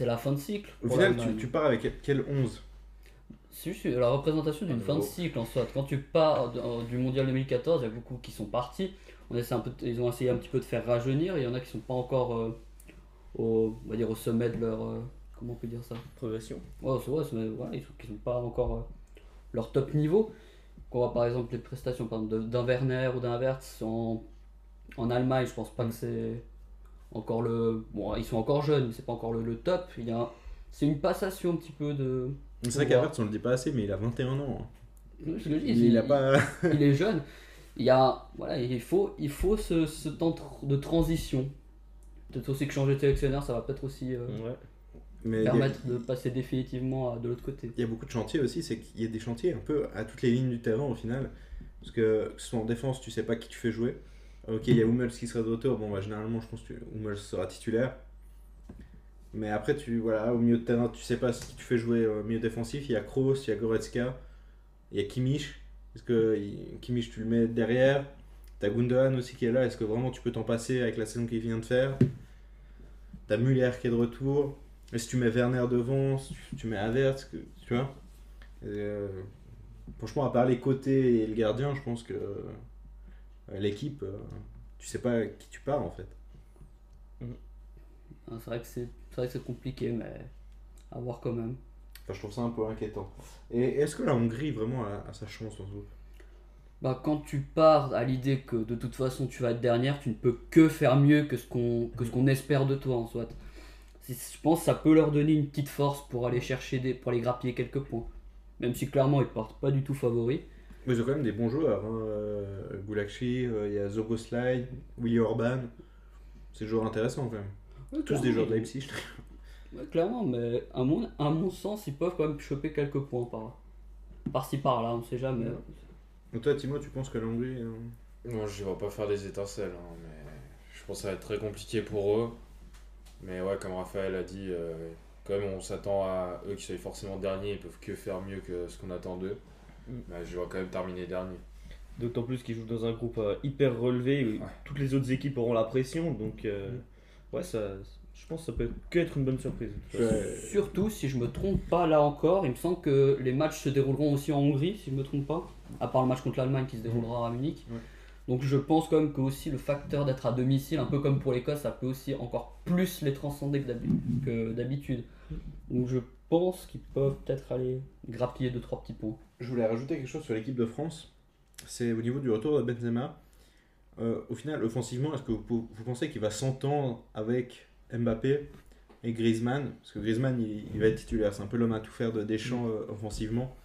C'est la fin de cycle. Au final, tu, pars avec quel 11 C'est juste la représentation d'une Ah, fin de cycle en soit. Quand tu pars euh, du mondial 2014, il y a beaucoup qui sont partis. On essaie un peu de- ils ont essayé un petit peu de faire rajeunir. Il y en a qui sont pas encore euh, au, on va dire au sommet de leur. euh, comment on peut dire ça? Progression. Ouais, c'est vrai, voilà, ils sont, sont pas encore euh, leur top niveau. Quand on voit par exemple les prestations par exemple, de- d'un Werner ou d'un Wertz en, en Allemagne, je pense pas que c'est encore le. Bon, ils sont encore jeunes, mais c'est pas encore le, le top. Il y a, c'est une passation un petit peu de. C'est vrai Ouais. qu'Avertz, on le dit pas assez, mais il a 21 ans. hein. Je le dis, Il, a pas. il est jeune. Il y a, voilà, il faut, il faut ce, ce temps de transition. Peut-être aussi que changer de sélectionneur, ça va peut-être aussi euh, Ouais. Mais a, permettre de passer définitivement à, de l'autre côté. il y a beaucoup de chantiers aussi, c'est qu'il y a des chantiers un peu à toutes les lignes du terrain au final. Parce que, que ce soit en défense, tu sais pas qui tu fais jouer. Ok, il y a Hummels qui sera de retour, bon, bah, généralement, je pense que Hummels sera titulaire. Mais après, tu, voilà, au milieu de terrain, tu sais pas qui tu fais jouer au milieu défensif. Il y a Kroos, il y a Goretzka, il y a Kimmich. Est-ce que Kimmich, tu le mets derrière? T'as Gundogan aussi qui est là. Est-ce que vraiment tu peux t'en passer avec la saison qu'il vient de faire? T'as Muller qui est de retour. Et si tu mets Werner devant, si tu, mets Havertz, que- tu vois? Euh, Franchement, à part les côtés et le gardien, je pense que l'équipe, euh, tu sais pas qui tu pars en fait. Ah, C'est vrai que c'est c'est vrai que c'est compliqué, mais à voir quand même. Enfin, je trouve ça un peu inquiétant. Et est-ce que la Hongrie vraiment a, a sa chance dans ce groupe Bah, quand tu pars à l'idée que de toute façon tu vas être dernière, tu ne peux que faire mieux que ce qu'on que ce qu'on espère de toi en soit. c'est- je pense que ça peut leur donner une petite force pour aller chercher des, pour aller grappiller quelques points. Même si clairement ils partent pas du tout favoris. Mais ils ont quand même des bons joueurs. Hein. euh, Gulakshi, euh, il y a Zoboslai, Willy Orban. C'est des joueurs intéressants quand même. Tous des joueurs de Leipzig. Ouais, clairement, mais à mon, à mon sens, ils peuvent quand même choper quelques points par par-ci par-là, on sait jamais. Ouais. Donc toi, Timo, tu penses que la Hongrie. euh, Non, je vais pas faire des étincelles, hein, mais je pense que ça va être très compliqué pour eux. Mais ouais, comme Raphaël a dit, euh, quand même, on s'attend à eux qui soient forcément derniers, ils peuvent que faire mieux que ce qu'on attend d'eux. Mm. Mais je vais quand même terminer dernier. D'autant plus qu'ils jouent dans un groupe euh, hyper relevé, où Ouais. toutes les autres équipes auront la pression, donc euh, ouais, ça, je pense que ça peut que être une bonne surprise. Ouais. Surtout, si je me trompe pas là encore, il me semble que les matchs se dérouleront aussi en Hongrie, si je me trompe pas, à part le match contre l'Allemagne qui se déroulera à Munich. Ouais. Donc je pense quand même que aussi le facteur d'être à domicile, un peu comme pour l'Écosse, ça peut aussi encore plus les transcender que d'habi- que d'habitude. Donc je pense qu'ils peuvent peut-être aller grappiller 2-3 petits points. Je voulais rajouter quelque chose sur l'équipe de France. C'est au niveau du retour de Benzema. Euh, au final, offensivement, est-ce que vous, vous pensez qu'il va s'entendre avec Mbappé et Griezmann? Parce que Griezmann, il, il va être titulaire. C'est un peu l'homme à tout faire de Deschamps euh, offensivement.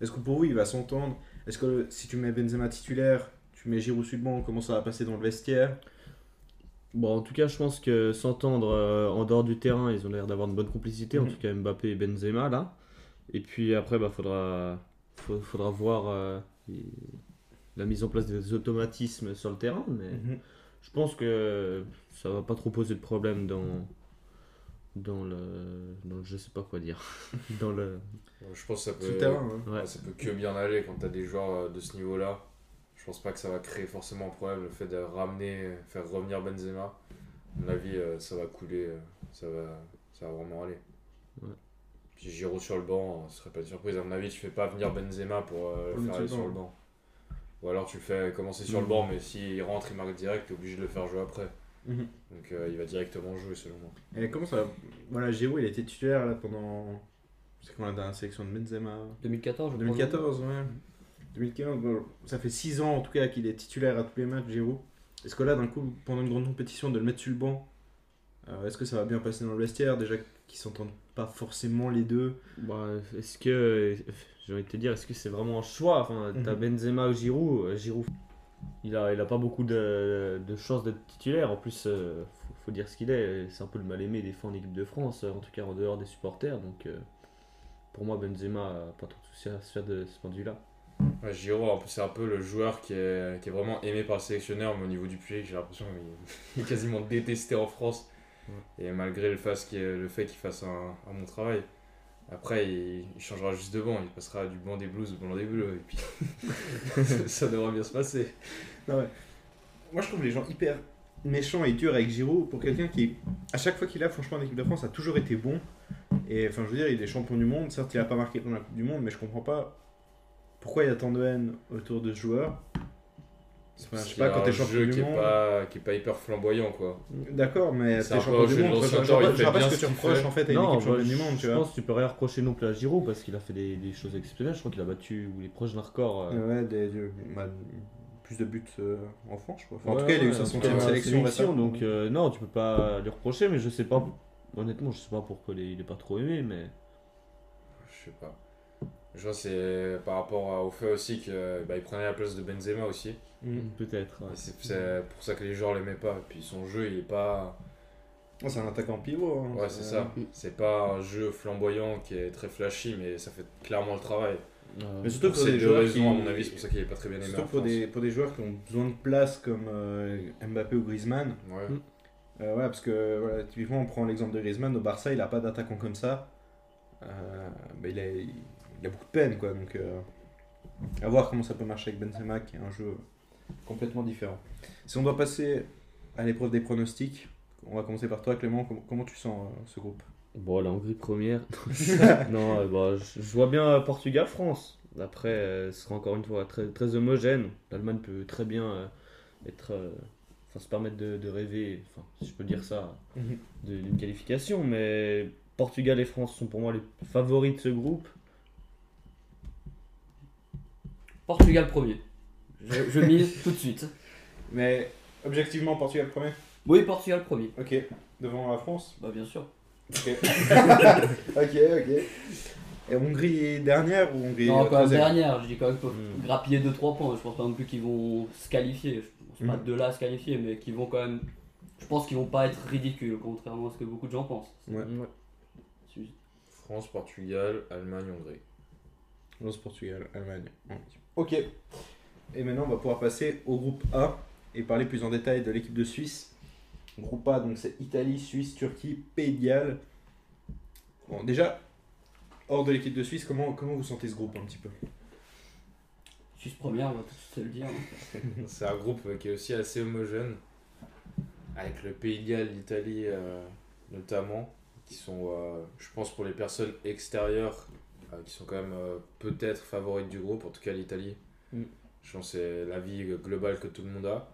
Est-ce que pour vous, il va s'entendre? Est-ce que si tu mets Benzema titulaire, tu mets Giroud sur le banc, comment ça va passer dans le vestiaire? Bon, en tout cas, je pense que s'entendre euh, en dehors du terrain, ils ont l'air d'avoir une bonne complicité, en Mhm. tout cas Mbappé et Benzema là. Et puis après, bah, faudra, faut- faudra voir euh, la mise en place des automatismes sur le terrain, mais je pense que ça va pas trop poser de problème dans, dans le, dans le- je sais pas quoi dire, dans le, Je pense que ça peut, Sur le terrain, hein. ouais. ouais, ça peut que bien aller quand tu as des joueurs euh, de ce niveau-là. Je pense pas que ça va créer forcément un problème le fait de ramener, faire revenir Benzema. À mon avis, euh, ça va couler, ça va, ça va vraiment aller. Ouais. Puis Giroud sur le banc, ce serait pas une surprise. À mon avis, tu fais pas venir Benzema pour euh, Pour le faire aller sur le banc. Ou alors tu le fais commencer sur le banc, mais s'il rentre, il marque direct, t'es obligé de le faire jouer après. Mhm. Donc euh, il va directement jouer selon moi. Et comment ça va? Voilà, Giroud, il a été titulaire là pendant. C'est quand la dernière sélection de Benzema? 2014, je crois. 2014, ouais. 2015, bon, ça fait 6 ans en tout cas qu'il est titulaire à tous les matchs, Giroud. Est-ce que là, d'un coup, pendant une grande compétition, de le mettre sur le banc, euh, est-ce que ça va bien passer dans le vestiaire? Déjà qu'ils s'entendent pas forcément les deux. Bah, est-ce que, j'ai envie de te dire, est-ce que c'est vraiment un choix? Enfin, t'as Mhm. Benzema ou Giroud. euh, Giroud, il a, il a pas beaucoup de, de chances d'être titulaire. En plus, euh, faut, faut dire ce qu'il est. C'est un peu le mal aimé des fois en équipe de France, en tout cas en dehors des supporters. Donc, euh, pour moi, Benzema pas trop de soucis à se faire de ce point de vue-là. Ouais, Giroud, en plus, c'est un peu le joueur qui est, qui est vraiment aimé par le sélectionneur, mais au niveau du public, j'ai l'impression qu'il est quasiment détesté en France. Et malgré le, fait qu'il fasse un, bon travail, après, il, changera juste de banc, il passera du banc des blues au banc des bleus, et puis ça, devrait bien se passer. Ah ouais. Moi, je trouve les gens hyper méchants et durs avec Giroud pour quelqu'un qui, à chaque fois qu'il a, franchement, en équipe de France, a toujours été bon. Et enfin, je veux dire, il est champion du monde. Certes, il a pas marqué pendant la Coupe du Monde, mais je comprends pas pourquoi il y a tant de haine autour de ce joueur. Enfin, je sais pas, quand t'es un champion jeu du qui est, monde. pas, qui est pas hyper flamboyant, quoi. D'accord, mais t'es champion du jeu de monde. Je il pas- ce que tu reproches en fait à une Non, équipe championne du je, monde, tu je vois. pense que tu peux rien reprocher non plus à Giroud parce qu'il a fait des, des choses exceptionnelles. Je crois qu'il a battu ou il est proche d'un record. euh, Ouais, des, des- bah, plus de buts euh, en France, je crois. Enfin, en tout cas, il a eu sa centième sélection. donc euh, non, tu peux pas lui reprocher, mais je sais pas. Honnêtement, je sais pas pourquoi il est pas trop aimé, mais Je sais pas. Je vois, c'est par rapport au fait aussi qu'il bah, il prenait la place de Benzema aussi. Mm. peut-être. ouais. Et C'est c'est pour ça que les joueurs l'aimaient pas. Et puis son jeu, il est pas. Oh, c'est un attaquant pivot. hein. Ouais, c'est ça. C'est pas un jeu flamboyant qui est très flashy, mais ça fait clairement le travail. Euh, Mais surtout pour c'est des deux joueurs raisons, qui- à mon avis, c'est pour ça qu'il est pas très bien aimé. Surtout en pour des, pour des joueurs qui ont besoin de place comme euh, Mbappé ou Griezmann. Ouais. Euh, voilà, parce que voilà, typiquement, on prend l'exemple de Griezmann. Au Barça, il n'a pas d'attaquant comme ça. Euh, bah, il, a, il a beaucoup de peine, quoi. Donc, euh, à voir comment ça peut marcher avec Benzema, qui est un jeu complètement différent. Si on doit passer à l'épreuve des pronostics, on va commencer par toi, Clément. Comment, comment tu sens euh, ce groupe? Bon, la Hongrie première. non, euh, bah, je, je vois bien Portugal-France. Après, ce sera encore une fois très, très homogène. L'Allemagne peut très bien être, enfin, se permettre de, de rêver, enfin, si je peux dire ça, de- d'une qualification. Mais Portugal et France sont pour moi les favoris de ce groupe. Portugal premier. Je, je mise tout de suite. Mais objectivement, Portugal premier? Oui, Portugal premier. Ok. Devant la France? Bah bien sûr. Ok, ok. ok. Et Hongrie dernière ou Hongrie Non, quand même dernière, je dis quand même peuvent Mm. grappiller 2-3 points. Je pense pas non plus qu'ils vont se qualifier. Je pense pas Mm. de là à se qualifier, mais qu'ils vont quand même. Je pense qu'ils vont pas être ridicules, contrairement à ce que beaucoup de gens pensent. Ouais. France, Portugal, Allemagne, Hongrie. France, Portugal, Allemagne. Ok. Et maintenant, on va pouvoir passer au groupe A et parler plus en détail de l'équipe de Suisse. Groupe A, donc c'est Italie, Suisse, Turquie, Pays de Galles. Bon, déjà, hors de l'équipe de Suisse, comment, comment vous sentez ce groupe un petit peu? Suisse première, on va tous se le dire. C'est un groupe euh, qui est aussi assez homogène, avec le Pays de Galles, l'Italie euh, notamment, qui sont, euh, je pense pour les personnes extérieures, qui sont quand même euh, peut-être favorites du groupe, en tout cas l'Italie. Mm. Je pense que c'est l'avis global que tout le monde a.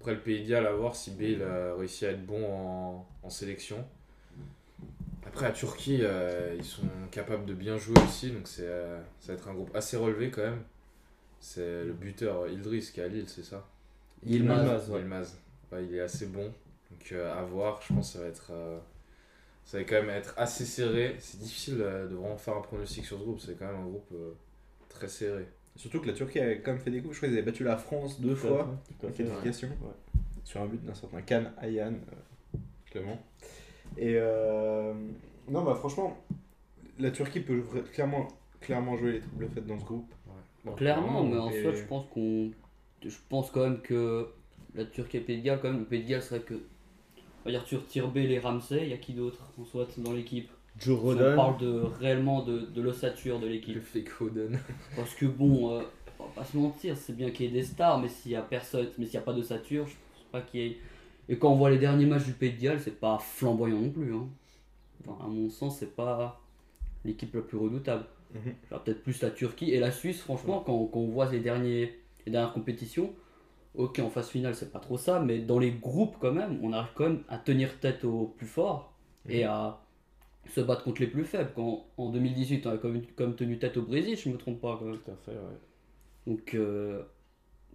Après le Pays Galles, à voir si Bale a réussi à être bon en, en sélection. Après la Turquie, euh, ils sont capables de bien jouer aussi, donc c'est, euh, ça va être un groupe assez relevé quand même. C'est le buteur euh, Ildris qui est à Lille, c'est ça? Yilmaz. Yilmaz, ouais. Yilmaz. Ouais, il est assez bon. Donc euh, à voir, je pense que ça va être. Ça va quand même être assez serré. C'est difficile euh, de vraiment faire un pronostic sur ce groupe. C'est quand même un groupe euh, très serré. Surtout que la Turquie a quand même fait des coups. Je crois qu'ils avaient battu la France deux fois Tout en fait, qualification. Ouais. Sur un but d'un certain Khan Ayan, euh, Clément. Et euh, non, bah franchement, la Turquie peut clairement, clairement jouer les triple fêtes dans ce groupe. Bon, Clairement, mais en et- soi, je pense qu'on. Je pense quand même que la Turquie et le Pays de Galles, quand même, le Pays de Galles serait que. On va dire, tu retires Bale et Ramsey, il y a qui d'autre en soit dans l'équipe? Joe Si On parle de, réellement de, de l'ossature de l'équipe. fake Foden. Parce que bon, euh, on va pas se mentir, c'est bien qu'il y ait des stars, mais s'il y a personne, mais s'il n'y a pas d'ossature, je pense pas qu'il y ait. Et quand on voit les derniers matchs du Pays de Galles, c'est pas flamboyant non plus. Hein. Enfin, à mon sens, c'est pas l'équipe la plus redoutable. Genre peut-être plus la Turquie et la Suisse, franchement, quand, quand on voit les, derniers, les dernières compétitions, ok, en phase finale, c'est pas trop ça, mais dans les groupes, quand même, on arrive quand même à tenir tête aux plus forts et à se battre contre les plus faibles. Quand, en 2018, on a quand même, tenu tête au Brésil, je me trompe pas. Quand même. Tout à fait, ouais. Donc, euh,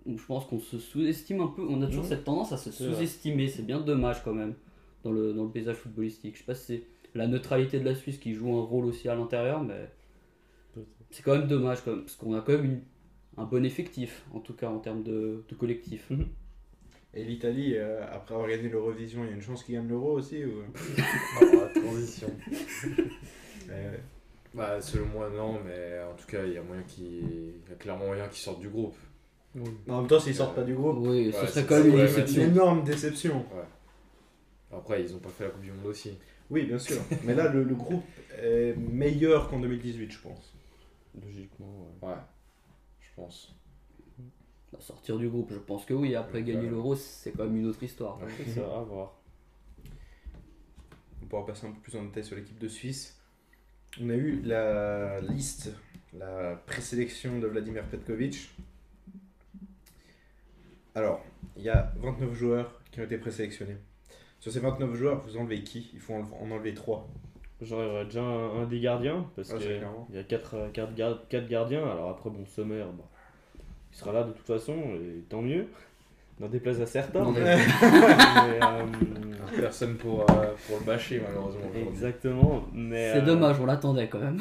je pense qu'on se sous-estime un peu. On a toujours Mhm. cette tendance à se sous-estimer. C'est bien dommage quand même dans le, dans le paysage footballistique. Je sais pas si c'est la neutralité de la Suisse qui joue un rôle aussi à l'intérieur, mais c'est quand même dommage quand même, parce qu'on a quand même une- un bon effectif, en tout cas en termes de, de collectif. Et l'Italie, euh, après avoir gagné l'Eurovision, il y a une chance qu'ils gagnent l'Euro aussi ou... la transition. Euh, Bah, selon moi, non, mais en tout cas, il y a moyen qu'il il y a clairement moyen qu'ils sortent du groupe. En même temps, s'ils sortent pas du groupe, Oui, ce Ouais, serait c'est quand même une énorme déception. Après, ils ont pas fait la Coupe du Monde aussi. Oui, bien sûr. Mais là, le, le groupe est meilleur qu'en 2018, je pense. Logiquement, ouais. Ouais, je pense. Bah, sortir du groupe, je pense que oui. Après, gagner euh, l'euro, c'est quand même une autre histoire. Ouais. Ça, à voir. On pourra passer un peu plus en détail sur l'équipe de Suisse. On a eu la liste, la présélection de Vladimir Petkovic. Alors, il y a 29 joueurs qui ont été présélectionnés. Sur ces 29 joueurs, vous enlevez qui? Il faut en en enlever 3. J'aurais déjà un, un des gardiens, parce Ah, qu'il y a 4 quatre, gar- quatre gardiens. Alors après, bon, Sommer, il sera là de toute façon, et tant mieux. N'en déplaise à certains. Mais, mais- euh, Personne pour, euh, pour le bâcher, malheureusement. exactement. Mais, C'est euh, dommage, on l'attendait quand même.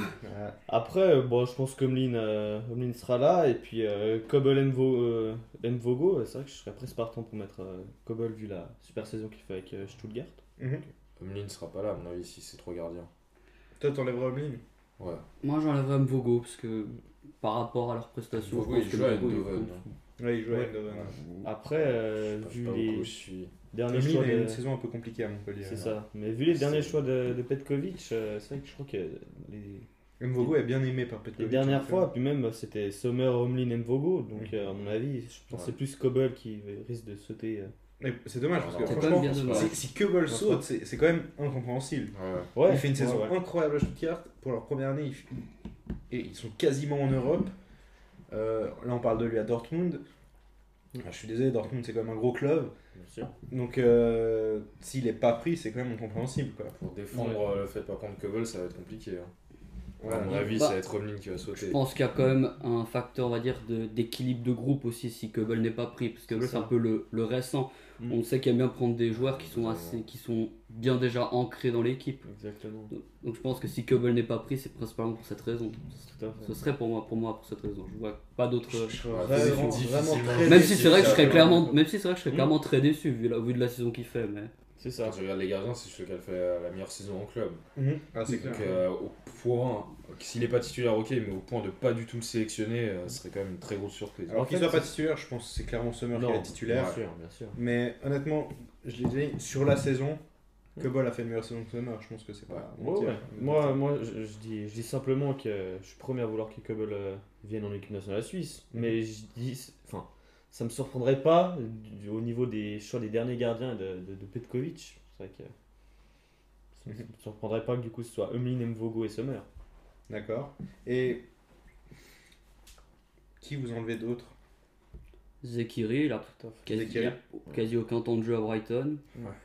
Après, euh, bon, je pense que Omlin, euh, Omlin sera là, et puis euh, Mvo, euh, Mvogo, euh, c'est vrai que je serais presque partant pour mettre euh, Kobel vu la super saison qu'il fait avec euh, Stuttgart. Mhm. Omlin sera pas là, à mon avis, si c'est trois gardiens. Toi, t'enlèveras Omlin Ouais. Moi, j'enlèverais Mvogo, parce que par rapport à leurs prestations, Vogo, je pense il joue à Mvogo, Eindhoven, hein. Ouais, il joue à. Eindhoven. Après, euh, vu les beaucoup, je suis- derniers Omlin choix de... une saison un peu compliquée à Montpellier. C'est ça. Mais vu les derniers choix de, de Petkovic, euh, c'est vrai que je crois que les, Mvogo est bien aimé par Petkovic. les dernières fois, puis même euh, c'était Sommer, Omlin, Mvogo. Donc euh, à mon avis, je pense que Ouais. c'est plus Kobel qui risque de sauter. C'est dommage parce que franchement, si, pense saute, c'est c'est quand même incompréhensible. Ouais. Ouais, il fait une ouais, saison ouais. incroyable à Stuttgart pour leur première année. ils- Et ils sont quasiment en Europe. Euh, là, on parle de lui à Dortmund. Ah, je suis désolé, Dortmund c'est quand même un gros club. Bien sûr. Donc, euh, s'il est pas pris, c'est quand même incompréhensible. Quoi. Pour défendre euh, le fait de pas prendre Kobel, ça va être compliqué. hein. À mon avis, Bah, ça va être Romlin qui va sauter. Je pense qu'il y a quand même un facteur, on va dire, de- d'équilibre de, groupe aussi si Keubel n'est pas pris. Parce que C'est c'est un peu le, le récent. On sait qu'il aime bien prendre des joueurs qui sont, assez, qui sont bien déjà ancrés dans l'équipe. Exactement. Donc, donc je pense que si Keubel n'est pas pris, c'est principalement pour cette raison. Tout à fait. Ce serait pour moi, pour moi pour cette raison. Je vois pas d'autres. Même si déçu c'est vrai que je serais clairement, même si c'est vrai que je serais clairement très déçu vu, la, vu de la saison qu'il fait. Mais C'est ça. Quand tu regardes les gardiens, c'est celui qui a fait la meilleure saison en club. Mhm. Ah, c'est clair. Donc, euh, au point, s'il n'est pas titulaire, ok, mais au point de pas du tout le sélectionner, euh, ce serait quand même une très grosse surprise. Alors En qu'il fait, soit pas titulaire, je pense que c'est clairement Sommer qui est titulaire. Bien sûr, bien sûr. Mais honnêtement, je l'ai dit, sur la saison, Keubel a fait une meilleure saison que Sommer. Je pense que c'est pas. Ouais. Moi, moi je, je dis, je dis simplement que je suis premier à vouloir que Keubel euh, vienne en équipe nationale suisse. Mhm. Mais je dis, enfin, ça me surprendrait pas du- au niveau des choix des derniers gardiens de, de, de Petkovic. C'est vrai que ça Mhm. me surprendrait pas que du coup ce soit Emeline, Mvogo et Sommer. D'accord. Et. Qui vous enlevez d'autres Zekiri, il a Tout à fait. quasi, Zekiri. quasi aucun temps de jeu à Brighton.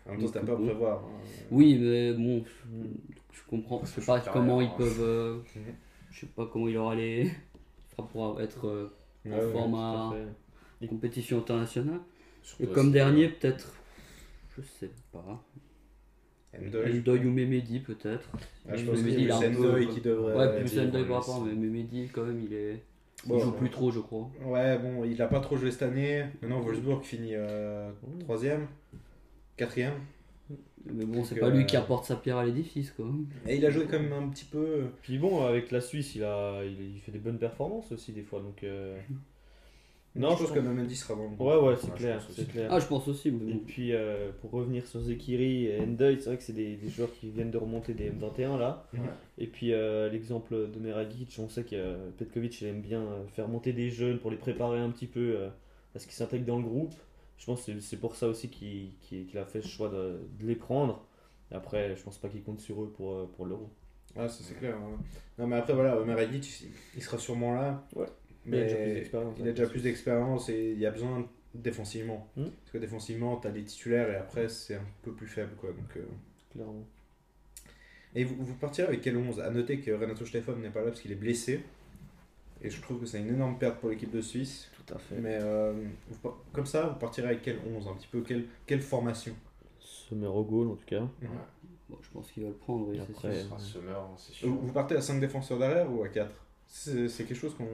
En même temps, t'as pas à prévoir. hein. Oui, mais bon, je, Mhm. je comprends. Je sais pas comment ils hein. peuvent. euh, Mhm. je sais pas comment il aura les. pour être euh, Ouais, en ouais. forme à à fait. compétition internationale. Surtout Et comme dernier, peut-être. Je sais pas. Endoy. Endoy ou Memedi, peut-être. Ah, je pense que Memedi, il c'est peu- qui devrait. Ouais, plus euh, par rapport, mais Memedi, quand même, il est. Bon, il joue ouais. plus trop, je crois. Ouais, bon, il a pas trop joué cette année. Maintenant, Wolfsburg finit euh, Mmh. troisième, quatrième. Mais bon, c'est pas lui euh, qui apporte sa pierre à l'édifice, quoi. Et il a joué quand même un petit peu. Puis bon, avec la Suisse, il, a, il, il fait des bonnes performances aussi des fois. Donc, euh, Non, je pense que Mendy sera bon. Ouais, ouais, c'est clair. C'est. Ah, je pense aussi. Et puis euh, pour revenir sur Zekiri et Endoy, c'est vrai que c'est des, des joueurs qui viennent de remonter des M21 là. Ouais. Et puis euh, l'exemple de Meragic, on sait que euh, Petkovic il aime bien faire monter des jeunes pour les préparer un petit peu euh, à ce qu'ils s'intègrent dans le groupe. Je pense que c'est- c'est pour ça aussi qu'il a fait ce choix de, de les prendre. Et après, je pense pas qu'il compte sur eux pour, pour l'euro. Ah, ça c'est clair. hein. Non, mais après, voilà, Omer Agic, il- il sera sûrement là. Ouais. Mais il a déjà plus d'expérience. il a déjà plus d'expérience et il y a besoin défensivement. Hmm. Parce que défensivement, t'as les titulaires et après, c'est un peu plus faible. quoi. Donc, euh. Clairement. Et vous, vous partirez avec quel 11 À noter que Renato Stefan n'est pas là parce qu'il est blessé. Et je trouve que c'est une énorme perte pour l'équipe de Suisse. Tout à fait. Mais euh, vous comme ça, vous partirez avec quel 11 Un petit peu? Quelle, quelle formation? Sommer au goal en tout cas. Bon, je pense qu'il va le prendre, oui, après. Ce sera Sommer, hein, c'est sûr. vous, vous partez à 5 défenseurs derrière ou à 4 C'est quelque chose qu'on.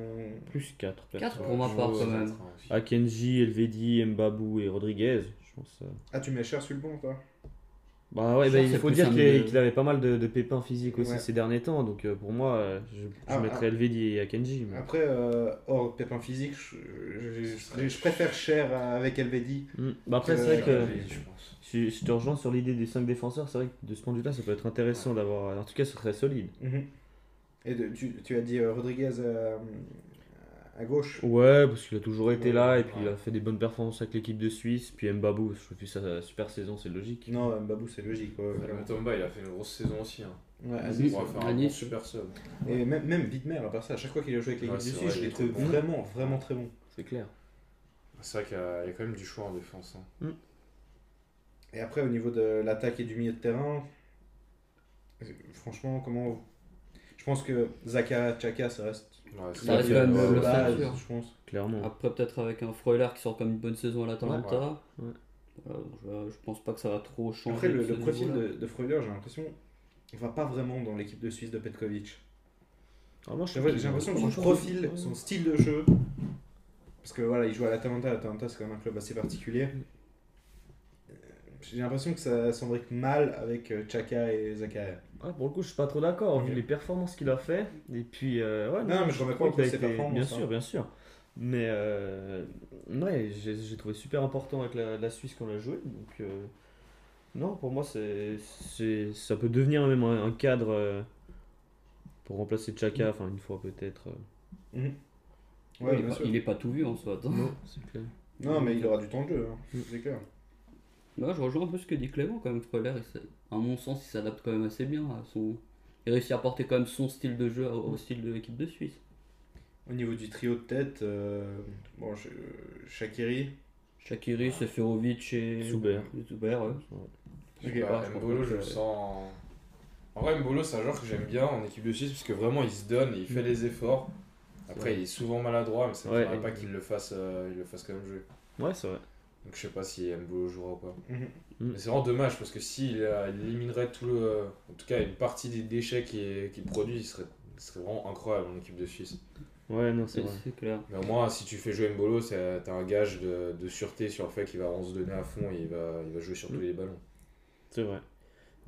Plus 4 Quatre Ouais, pour ma part, quand même. Akenji, Elvedi, Mbabou et Rodriguez. Je pense. euh, Ah, tu mets cher sur le bon, toi? Bah ouais, bah, il c'est faut plus dire un qu'il milieu. qu'il avait pas mal de, de pépins physiques aussi Ouais. ces derniers temps, donc euh, pour moi, euh, je, je Ah, mettrais ah. Elvedi et Akenji. mais- Après, euh, hors pépin physique, je, je- je- je préfère cher avec Elvedi. Hmm. Bah après, c'est Euh, vrai que je pense. je, je te rejoins sur l'idée des 5 défenseurs, c'est vrai que de ce point de vue-là, ça peut être intéressant d'avoir. En tout cas, ce serait solide. Mhm. Et de- tu, tu as dit euh, Rodriguez euh, à gauche. Ouais, parce qu'il a toujours été Ouais, là et puis il a fait des bonnes performances avec l'équipe de Suisse. Puis Mbabou, je trouve sa super saison, c'est logique. Non, Mbabou, c'est logique. Ouais. Tomba, il a fait une grosse saison aussi. Hein. Ouais, un bon Nice. super sub. Et même, même Widmer, à part ça, à chaque fois qu'il a joué avec l'équipe Ouais, de Suisse, je il l'ai trouvé bon. vraiment, vraiment très bon. C'est clair. C'est vrai qu'il y, a il y a quand même du choix en défense. hein. Et après, au niveau de l'attaque et du milieu de terrain, euh, franchement, comment. Je pense que Zaka Chaka, ça reste. Ouais, c'est Ça reste vrai quand même base, je pense. Clairement. Après, peut-être avec un Freuler qui sort comme une bonne saison à l'Atalanta. Ouais. Voilà, je, je pense pas que ça va trop changer. Après, le, profil de, de Freuler, j'ai l'impression, il va pas vraiment dans l'équipe de Suisse de Petkovic. Ah, moi, je J'ai l'impression que son profil, son style de jeu, parce que voilà, il joue à l'Atalanta, l'Atalanta c'est quand même un club assez particulier. J'ai l'impression que ça s'embrique mal avec euh, Chaka et Zakaria. Ah, pour le coup, je suis pas trop d'accord, vu les performances qu'il a fait. Et puis, euh, ouais, Non, mais je remets pas a cause ses performances, Bien hein. sûr, bien sûr. Mais, euh, ouais, j'ai j'ai trouvé super important avec la, la Suisse qu'on a joué. Donc, euh, non, pour moi, c'est c'est- ça peut devenir même un, un cadre euh, pour remplacer Chaka, enfin, une fois peut-être. euh. Mhm. il, Ouais, est bien pas, sûr. il est pas tout vu en soi. attends. c'est clair. Non, mais il aura du temps de jeu, hein, Mm. c'est clair. Là, je rejoins un peu ce que dit Clément quand même. Freuler, à mon sens, il s'adapte quand même assez bien à son. Il réussit à apporter quand même son style de jeu au, au style de l'équipe de Suisse. Au niveau du trio de tête, euh, bon, je- Shaqiri, Shakiri, Seferovic et. Zuber. Zuber, ouais. Mbolo, je le sens. En vrai, Mbolo, c'est un joueur que j'aime bien en équipe de Suisse parce que vraiment il se donne il fait Mm. les efforts. Après, il est souvent maladroit, mais ça ne Ouais, pas qu'il le, fasse, euh, il le fasse quand même jouer. Ouais, c'est vrai. Donc je sais pas si Mbolo jouera ou pas. Mhm. Mm. Mais c'est vraiment dommage parce que s'il euh, il éliminerait tout le. euh, En tout cas, une partie des déchets qu'il qu'il produit, il serait, il serait vraiment incroyable en équipe de Suisse. Ouais, non, c'est vrai. clair. Mais au moins, si tu fais jouer Mbolo, c'est- t'as un gage de, de sûreté sur le fait qu'il va vraiment se donner à fond et il va, il va jouer sur tous les ballons. C'est vrai.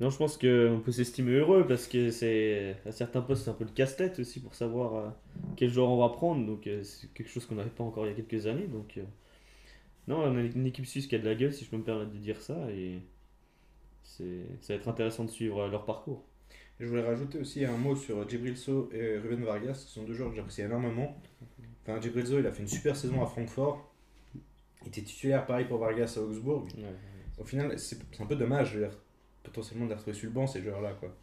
Non, je pense qu'on peut s'estimer heureux parce que c'est à certains postes c'est un peu le casse-tête aussi pour savoir euh, quel joueur on va prendre. Donc c'est quelque chose qu'on n'avait pas encore il y a quelques années. Donc euh, non, on a une équipe suisse qui a de la gueule si je peux me permettre de dire ça et c'est ça va être intéressant de suivre euh, leur parcours. Je voulais rajouter aussi un mot sur Djibril So et Ruben Vargas, ce sont deux joueurs que j'apprécie énormément. Enfin, Djibril So, il a fait une super saison à Francfort. Il était titulaire, pareil pour Vargas à Augsbourg. Au final, c'est un peu dommage, je veux dire, potentiellement de les retrouver sur le banc, ces joueurs-là. Quoi.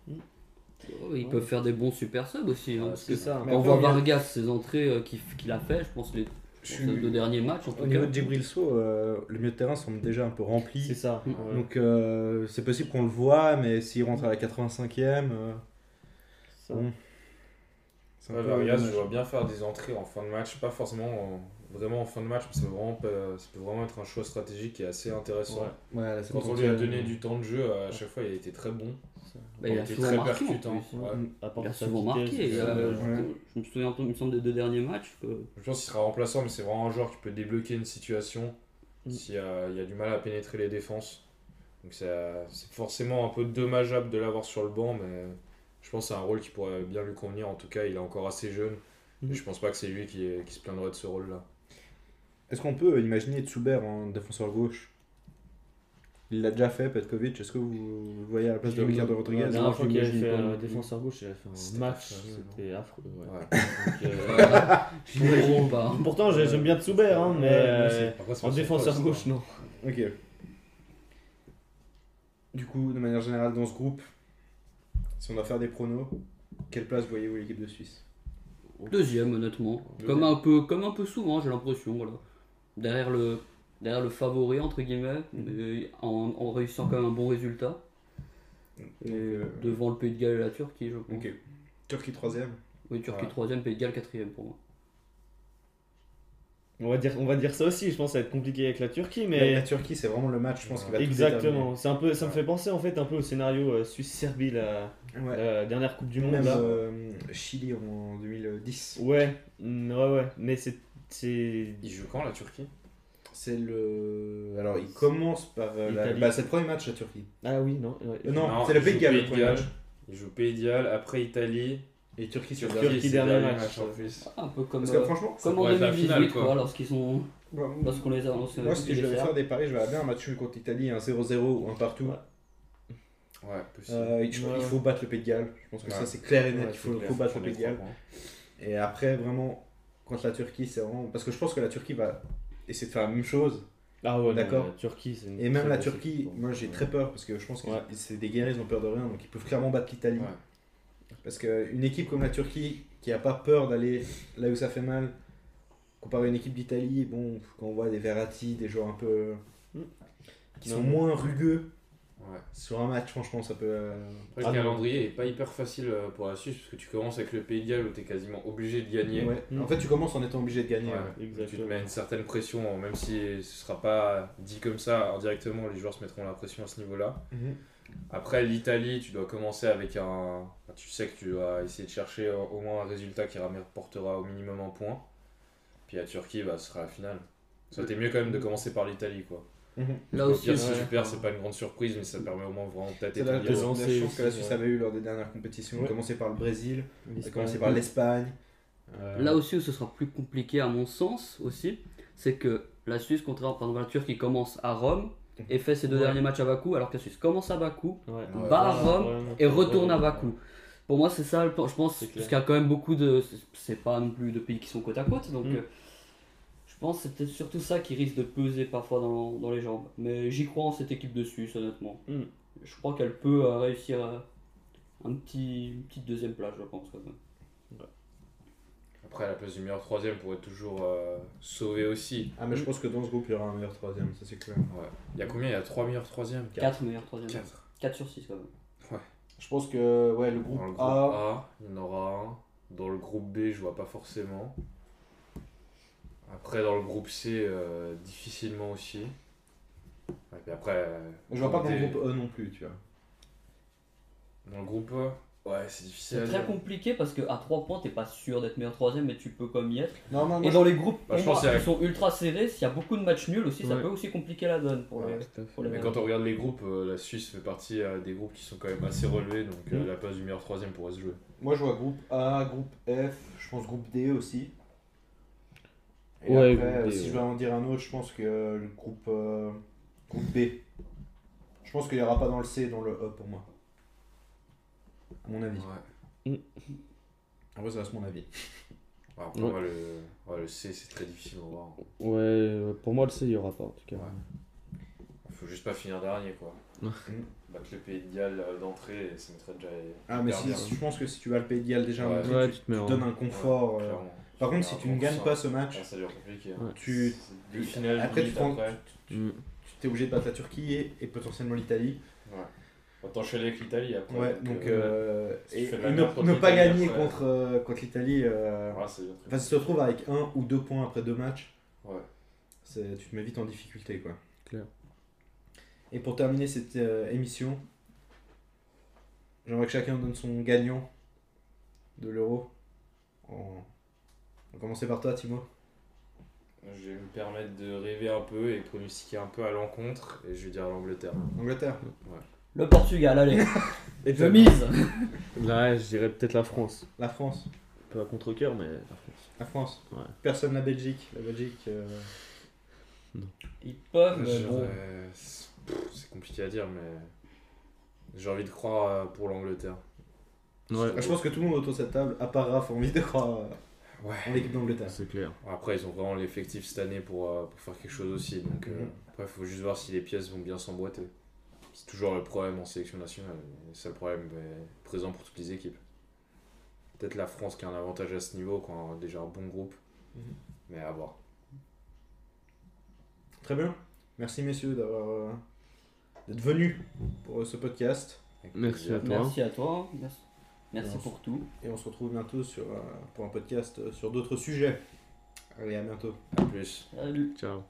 Oh, ils peuvent faire des bons super subs aussi. hein, parce que ça. Quand on voit Vargas, ses entrées euh, qu'il qu'il a fait, je pense les Je pour ces deux derniers matchs en Au tout niveau cas. de Djibril So, euh, le milieu de terrain semble déjà un peu C'est rempli. ça. Mm. ouais. Donc euh, c'est possible qu'on le voit, mais s'il rentre à la 85e, euh, Ça. bon, c'est un Ouais, peu Vargas, dommage. je vois bien faire des entrées en fin de match, pas forcément en- vraiment en fin de match, ça peut vraiment, ça peut vraiment être un choix stratégique qui est assez intéressant. Ouais. Ouais, la Quand on 70e, lui a donné du temps de jeu, à chaque fois il a été très bon. Bah, il a souvent très marqué percutant. plus. Ouais. À part Il a souvent marqué. ça, euh, ouais. je, je me souviens, il me semble, des deux derniers matchs. Que... Je pense qu'il sera remplaçant, mais c'est vraiment un joueur qui peut débloquer une situation Mm. s'il y a, il y a du mal à pénétrer les défenses. Donc ça- c'est forcément un peu dommageable de l'avoir sur le banc, mais je pense que c'est un rôle qui pourrait bien lui convenir. En tout cas, il est encore assez jeune. Mm. Et je pense pas que c'est lui qui, est- qui se plaindrait de ce rôle-là. Est-ce qu'on peut imaginer Tsuber en défenseur gauche? Il l'a déjà fait, Petkovic. Est-ce que vous le voyez à la place de Ricardo Rodriguez? La Non, dernière fois qu'il avait fait un défenseur gauche, il a fait un C'était match, c'était affreux. ouais. Ouais. Donc, euh. Pourtant, j'ai- j'aime bien Tsuber, hein, mais euh, en défenseur gauche, hein. non. Ok. Du coup, de manière générale, dans ce groupe, si on doit faire des pronos, quelle place voyez-vous l'équipe de Suisse? Deuxième, honnêtement. Deuxième. Comme un peu, comme un peu souvent, j'ai l'impression. Voilà. Derrière le, derrière le favori entre guillemets, mais en, en réussissant quand même un bon résultat. Et euh, devant le Pays de Galles et la Turquie, je pense. Ok. Turquie 3ème. Oui, Turquie Ouais. troisième, Pays de Galles quatrième pour moi. On va, dire, on va dire ça aussi, je pense que ça va être compliqué avec la Turquie, La, mais. la Turquie, c'est vraiment le match, je pense, qui va tout Exactement, c'est un peu, ça me Ouais. fait penser en fait un peu au scénario euh, Suisse-Serbie, la. Ouais. dernière Coupe du Monde. Même là. euh, Chili en 2010. Ouais, mm, ouais, ouais, mais c'est. C'est... Il joue quand la Turquie? C'est le. Alors, il commence par. euh, la-. Bah, c'est le premier match, la Turquie. Ah oui, non. ouais. Euh, non, Non, c'est le Pays de Galles, le de premier Galles. match. Il joue Pays d'Ial, après Italie. Et Turquie, le Turquie, dernier. c'est le dernier dernier match, en plus. Un peu comme, Parce que euh, franchement, comme en pourrait être la 2018, finale, quoi, quoi. lorsqu'ils sont, moi, lorsqu'on les a lancés moi, si je devais faire des paris, je verrais bien un match contre l'Italie, un 0-0 ou un partout. Ouais. Ouais, possible. Euh, je- Ouais. Il faut battre le Pays de Galles. Je pense que Ouais. ça, c'est clair et net. Ouais, il faut, faut battre le Pays de Galles. Et après, vraiment, contre la Turquie, c'est vraiment. Parce que je pense que la Turquie va essayer de faire la même chose. Ah ouais, D'accord. Turquie, c'est Et même la Turquie, hein. moi j'ai très peur parce que je pense que Ouais. c'est des guerriers, ils ont peur de rien, donc ils peuvent clairement battre l'Italie. Ouais. Parce qu'une équipe comme la Turquie qui a pas peur d'aller là où ça fait mal, comparé à une équipe d'Italie, bon, quand on voit des Verratti, des joueurs un peu. Mm. qui Non. sont moins rugueux Ouais. sur un match, franchement, ça peut. euh, Après, Ah le non. calendrier est pas hyper facile euh, pour la Suisse parce que tu commences avec le Pays de Galles où tu es quasiment obligé de gagner. ouais. Mm. En fait, tu commences en étant obligé de gagner. Ouais. Tu te mets une certaine pression, même si ce sera pas dit comme ça indirectement, les joueurs se mettront la pression à ce niveau-là. Mhm. Après, l'Italie, tu dois commencer avec un. Tu sais que tu dois essayer de chercher euh, au moins un résultat qui rapportera au minimum un point. Puis la Turquie, bah, ce sera la finale. Ça aurait été mieux quand même de commencer par l'Italie, quoi. Mhm. Là Au aussi, pire, si ouais. tu perds, c'est pas une grande surprise, mais ça permet au moins vraiment peut-être C'est la, la, chance que la Suisse avait eu lors des dernières compétitions. Ouais. Commencer par le Brésil, L'Espagne. commencer par l'Espagne. Euh, Là aussi où ce sera plus compliqué à mon sens aussi, c'est que la Suisse, contrairement par exemple à la Turquie, commence à Rome et fait ses deux Ouais. derniers matchs à Bakou, alors que la Suisse commence à Bakou Ouais. Ouais. bat à Rome ouais, et retourne ouais. à Bakou. Pour moi, c'est ça, je pense, parce qu'il y a quand même beaucoup de. c'est- C'est pas non plus de pays qui sont côte à côte, donc Mm. Je pense que c'est peut-être surtout ça qui risque de peser parfois dans, dans les jambes. Mais j'y crois en cette équipe de Suisse, honnêtement. Mm. Je crois qu'elle peut euh, réussir euh, un petit, une petite deuxième place, je pense. Quand même. Après, la place du meilleur troisième pourrait toujours euh, sauver aussi. Ah, mais je pense que dans ce groupe, il y aura un meilleur troisième, ça c'est clair. Ouais. Il y a combien? Il y a 3 meilleurs troisièmes? 4 meilleurs troisième. 4. 4 sur 6 quand même. Je pense que ouais, le groupe, Dans le groupe A. A, il y en aura un. Dans le groupe B, je vois pas forcément. Après, dans le groupe C, euh, difficilement aussi. Et puis après. euh, Je vois pas dans le groupe E non plus, tu vois. Dans le groupe A, ouais, c'est difficile C'est à très dire. compliqué parce qu'à 3 points, t'es pas sûr d'être meilleur troisième, mais tu peux comme y être. Non, non, Et dans les groupes Bah, je pour pense moi, qu'il y a- qui sont ultra serrés, s'il y a beaucoup de matchs nuls aussi, ça Ouais. peut aussi compliquer la donne pour Ouais, les, Tout à fait. pour les Mais quand on regarde les groupes, euh, la Suisse fait partie euh, des groupes qui sont quand même assez relevés, donc euh, Mm. la place du meilleur troisième pourrait se jouer. moi, je vois groupe A, groupe F, je pense groupe D aussi. Et Ouais, après, si ouais. je vais en dire un autre, je pense que le groupe, euh, groupe B. Je pense qu'il n'y aura pas dans le C et dans le E pour moi. À mon avis. Ouais. Après, ça reste mon avis. Alors, pour Ouais. moi, le, ouais, le C, c'est très difficile à voir. Ouais, pour moi, le C, il y aura pas en tout cas. Ouais. Faut juste pas finir dernier, quoi. Ouais. Battre le pays de Galles euh, d'entrée, ça mettrait déjà. Ah, mais si, je pense que si tu vas le Pays de Galles déjà, Ouais. en entrée, Ouais, tu, tu te mets tu en- donnes un confort. Euh. Par contre, si tu ne gagnes pas ce match, ouais, ça devient compliqué. Ouais. tu Après, tu limite, te rends- après. Mm. tu es obligé de battre la Turquie et, et potentiellement l'Italie. Ouais. T'enchaîner avec l'Italie après. Ouais, donc. euh, euh, et, ne, pas gagner après- contre, euh, contre l'Italie. euh, ouais, c'est bien très Enfin, si tu te retrouves avec un ou deux points après deux matchs, Ouais. c'est- tu te mets vite en difficulté. quoi. Clair. Et pour terminer cette euh, émission, j'aimerais que chacun donne son gagnant de l'euro. En... On va commencer par toi, Timo. Je vais me permettre de rêver un peu et pronostiquer un peu à l'encontre et je vais dire l'Angleterre. Angleterre. Le Portugal, allez, Et toi mise. Là, je dirais peut-être la France. La France. Un peu à contre-coeur, mais la France. La France. Ouais. Personne la Belgique. La Belgique. euh, Ils peuvent, mais J'aurais- bon. C'est pff, c'est compliqué à dire, mais j'ai envie de croire euh, pour l'Angleterre. Ouais, Je pense que tout le monde autour de cette table, à part Raph, a envie de croire euh, Ouais. en l'équipe d'Angleterre. c'est clair. Après, ils ont vraiment l'effectif cette année pour, euh, pour faire quelque chose aussi. Donc, euh, Mhm. après, il faut juste voir si les pièces vont bien s'emboîter. C'est toujours le problème en sélection nationale. et C'est le problème est présent pour toutes les équipes. Peut-être la France qui a un avantage à ce niveau, quand a déjà un bon groupe. Mhm. Mais à voir. Très bien. Merci messieurs d'avoir euh, d'être venus pour ce podcast. Merci à toi. Merci à toi. Merci, merci pour tout. Et on se retrouve bientôt sur, euh, pour un podcast euh, sur d'autres sujets. Allez, à bientôt. À plus. Salut. Ciao.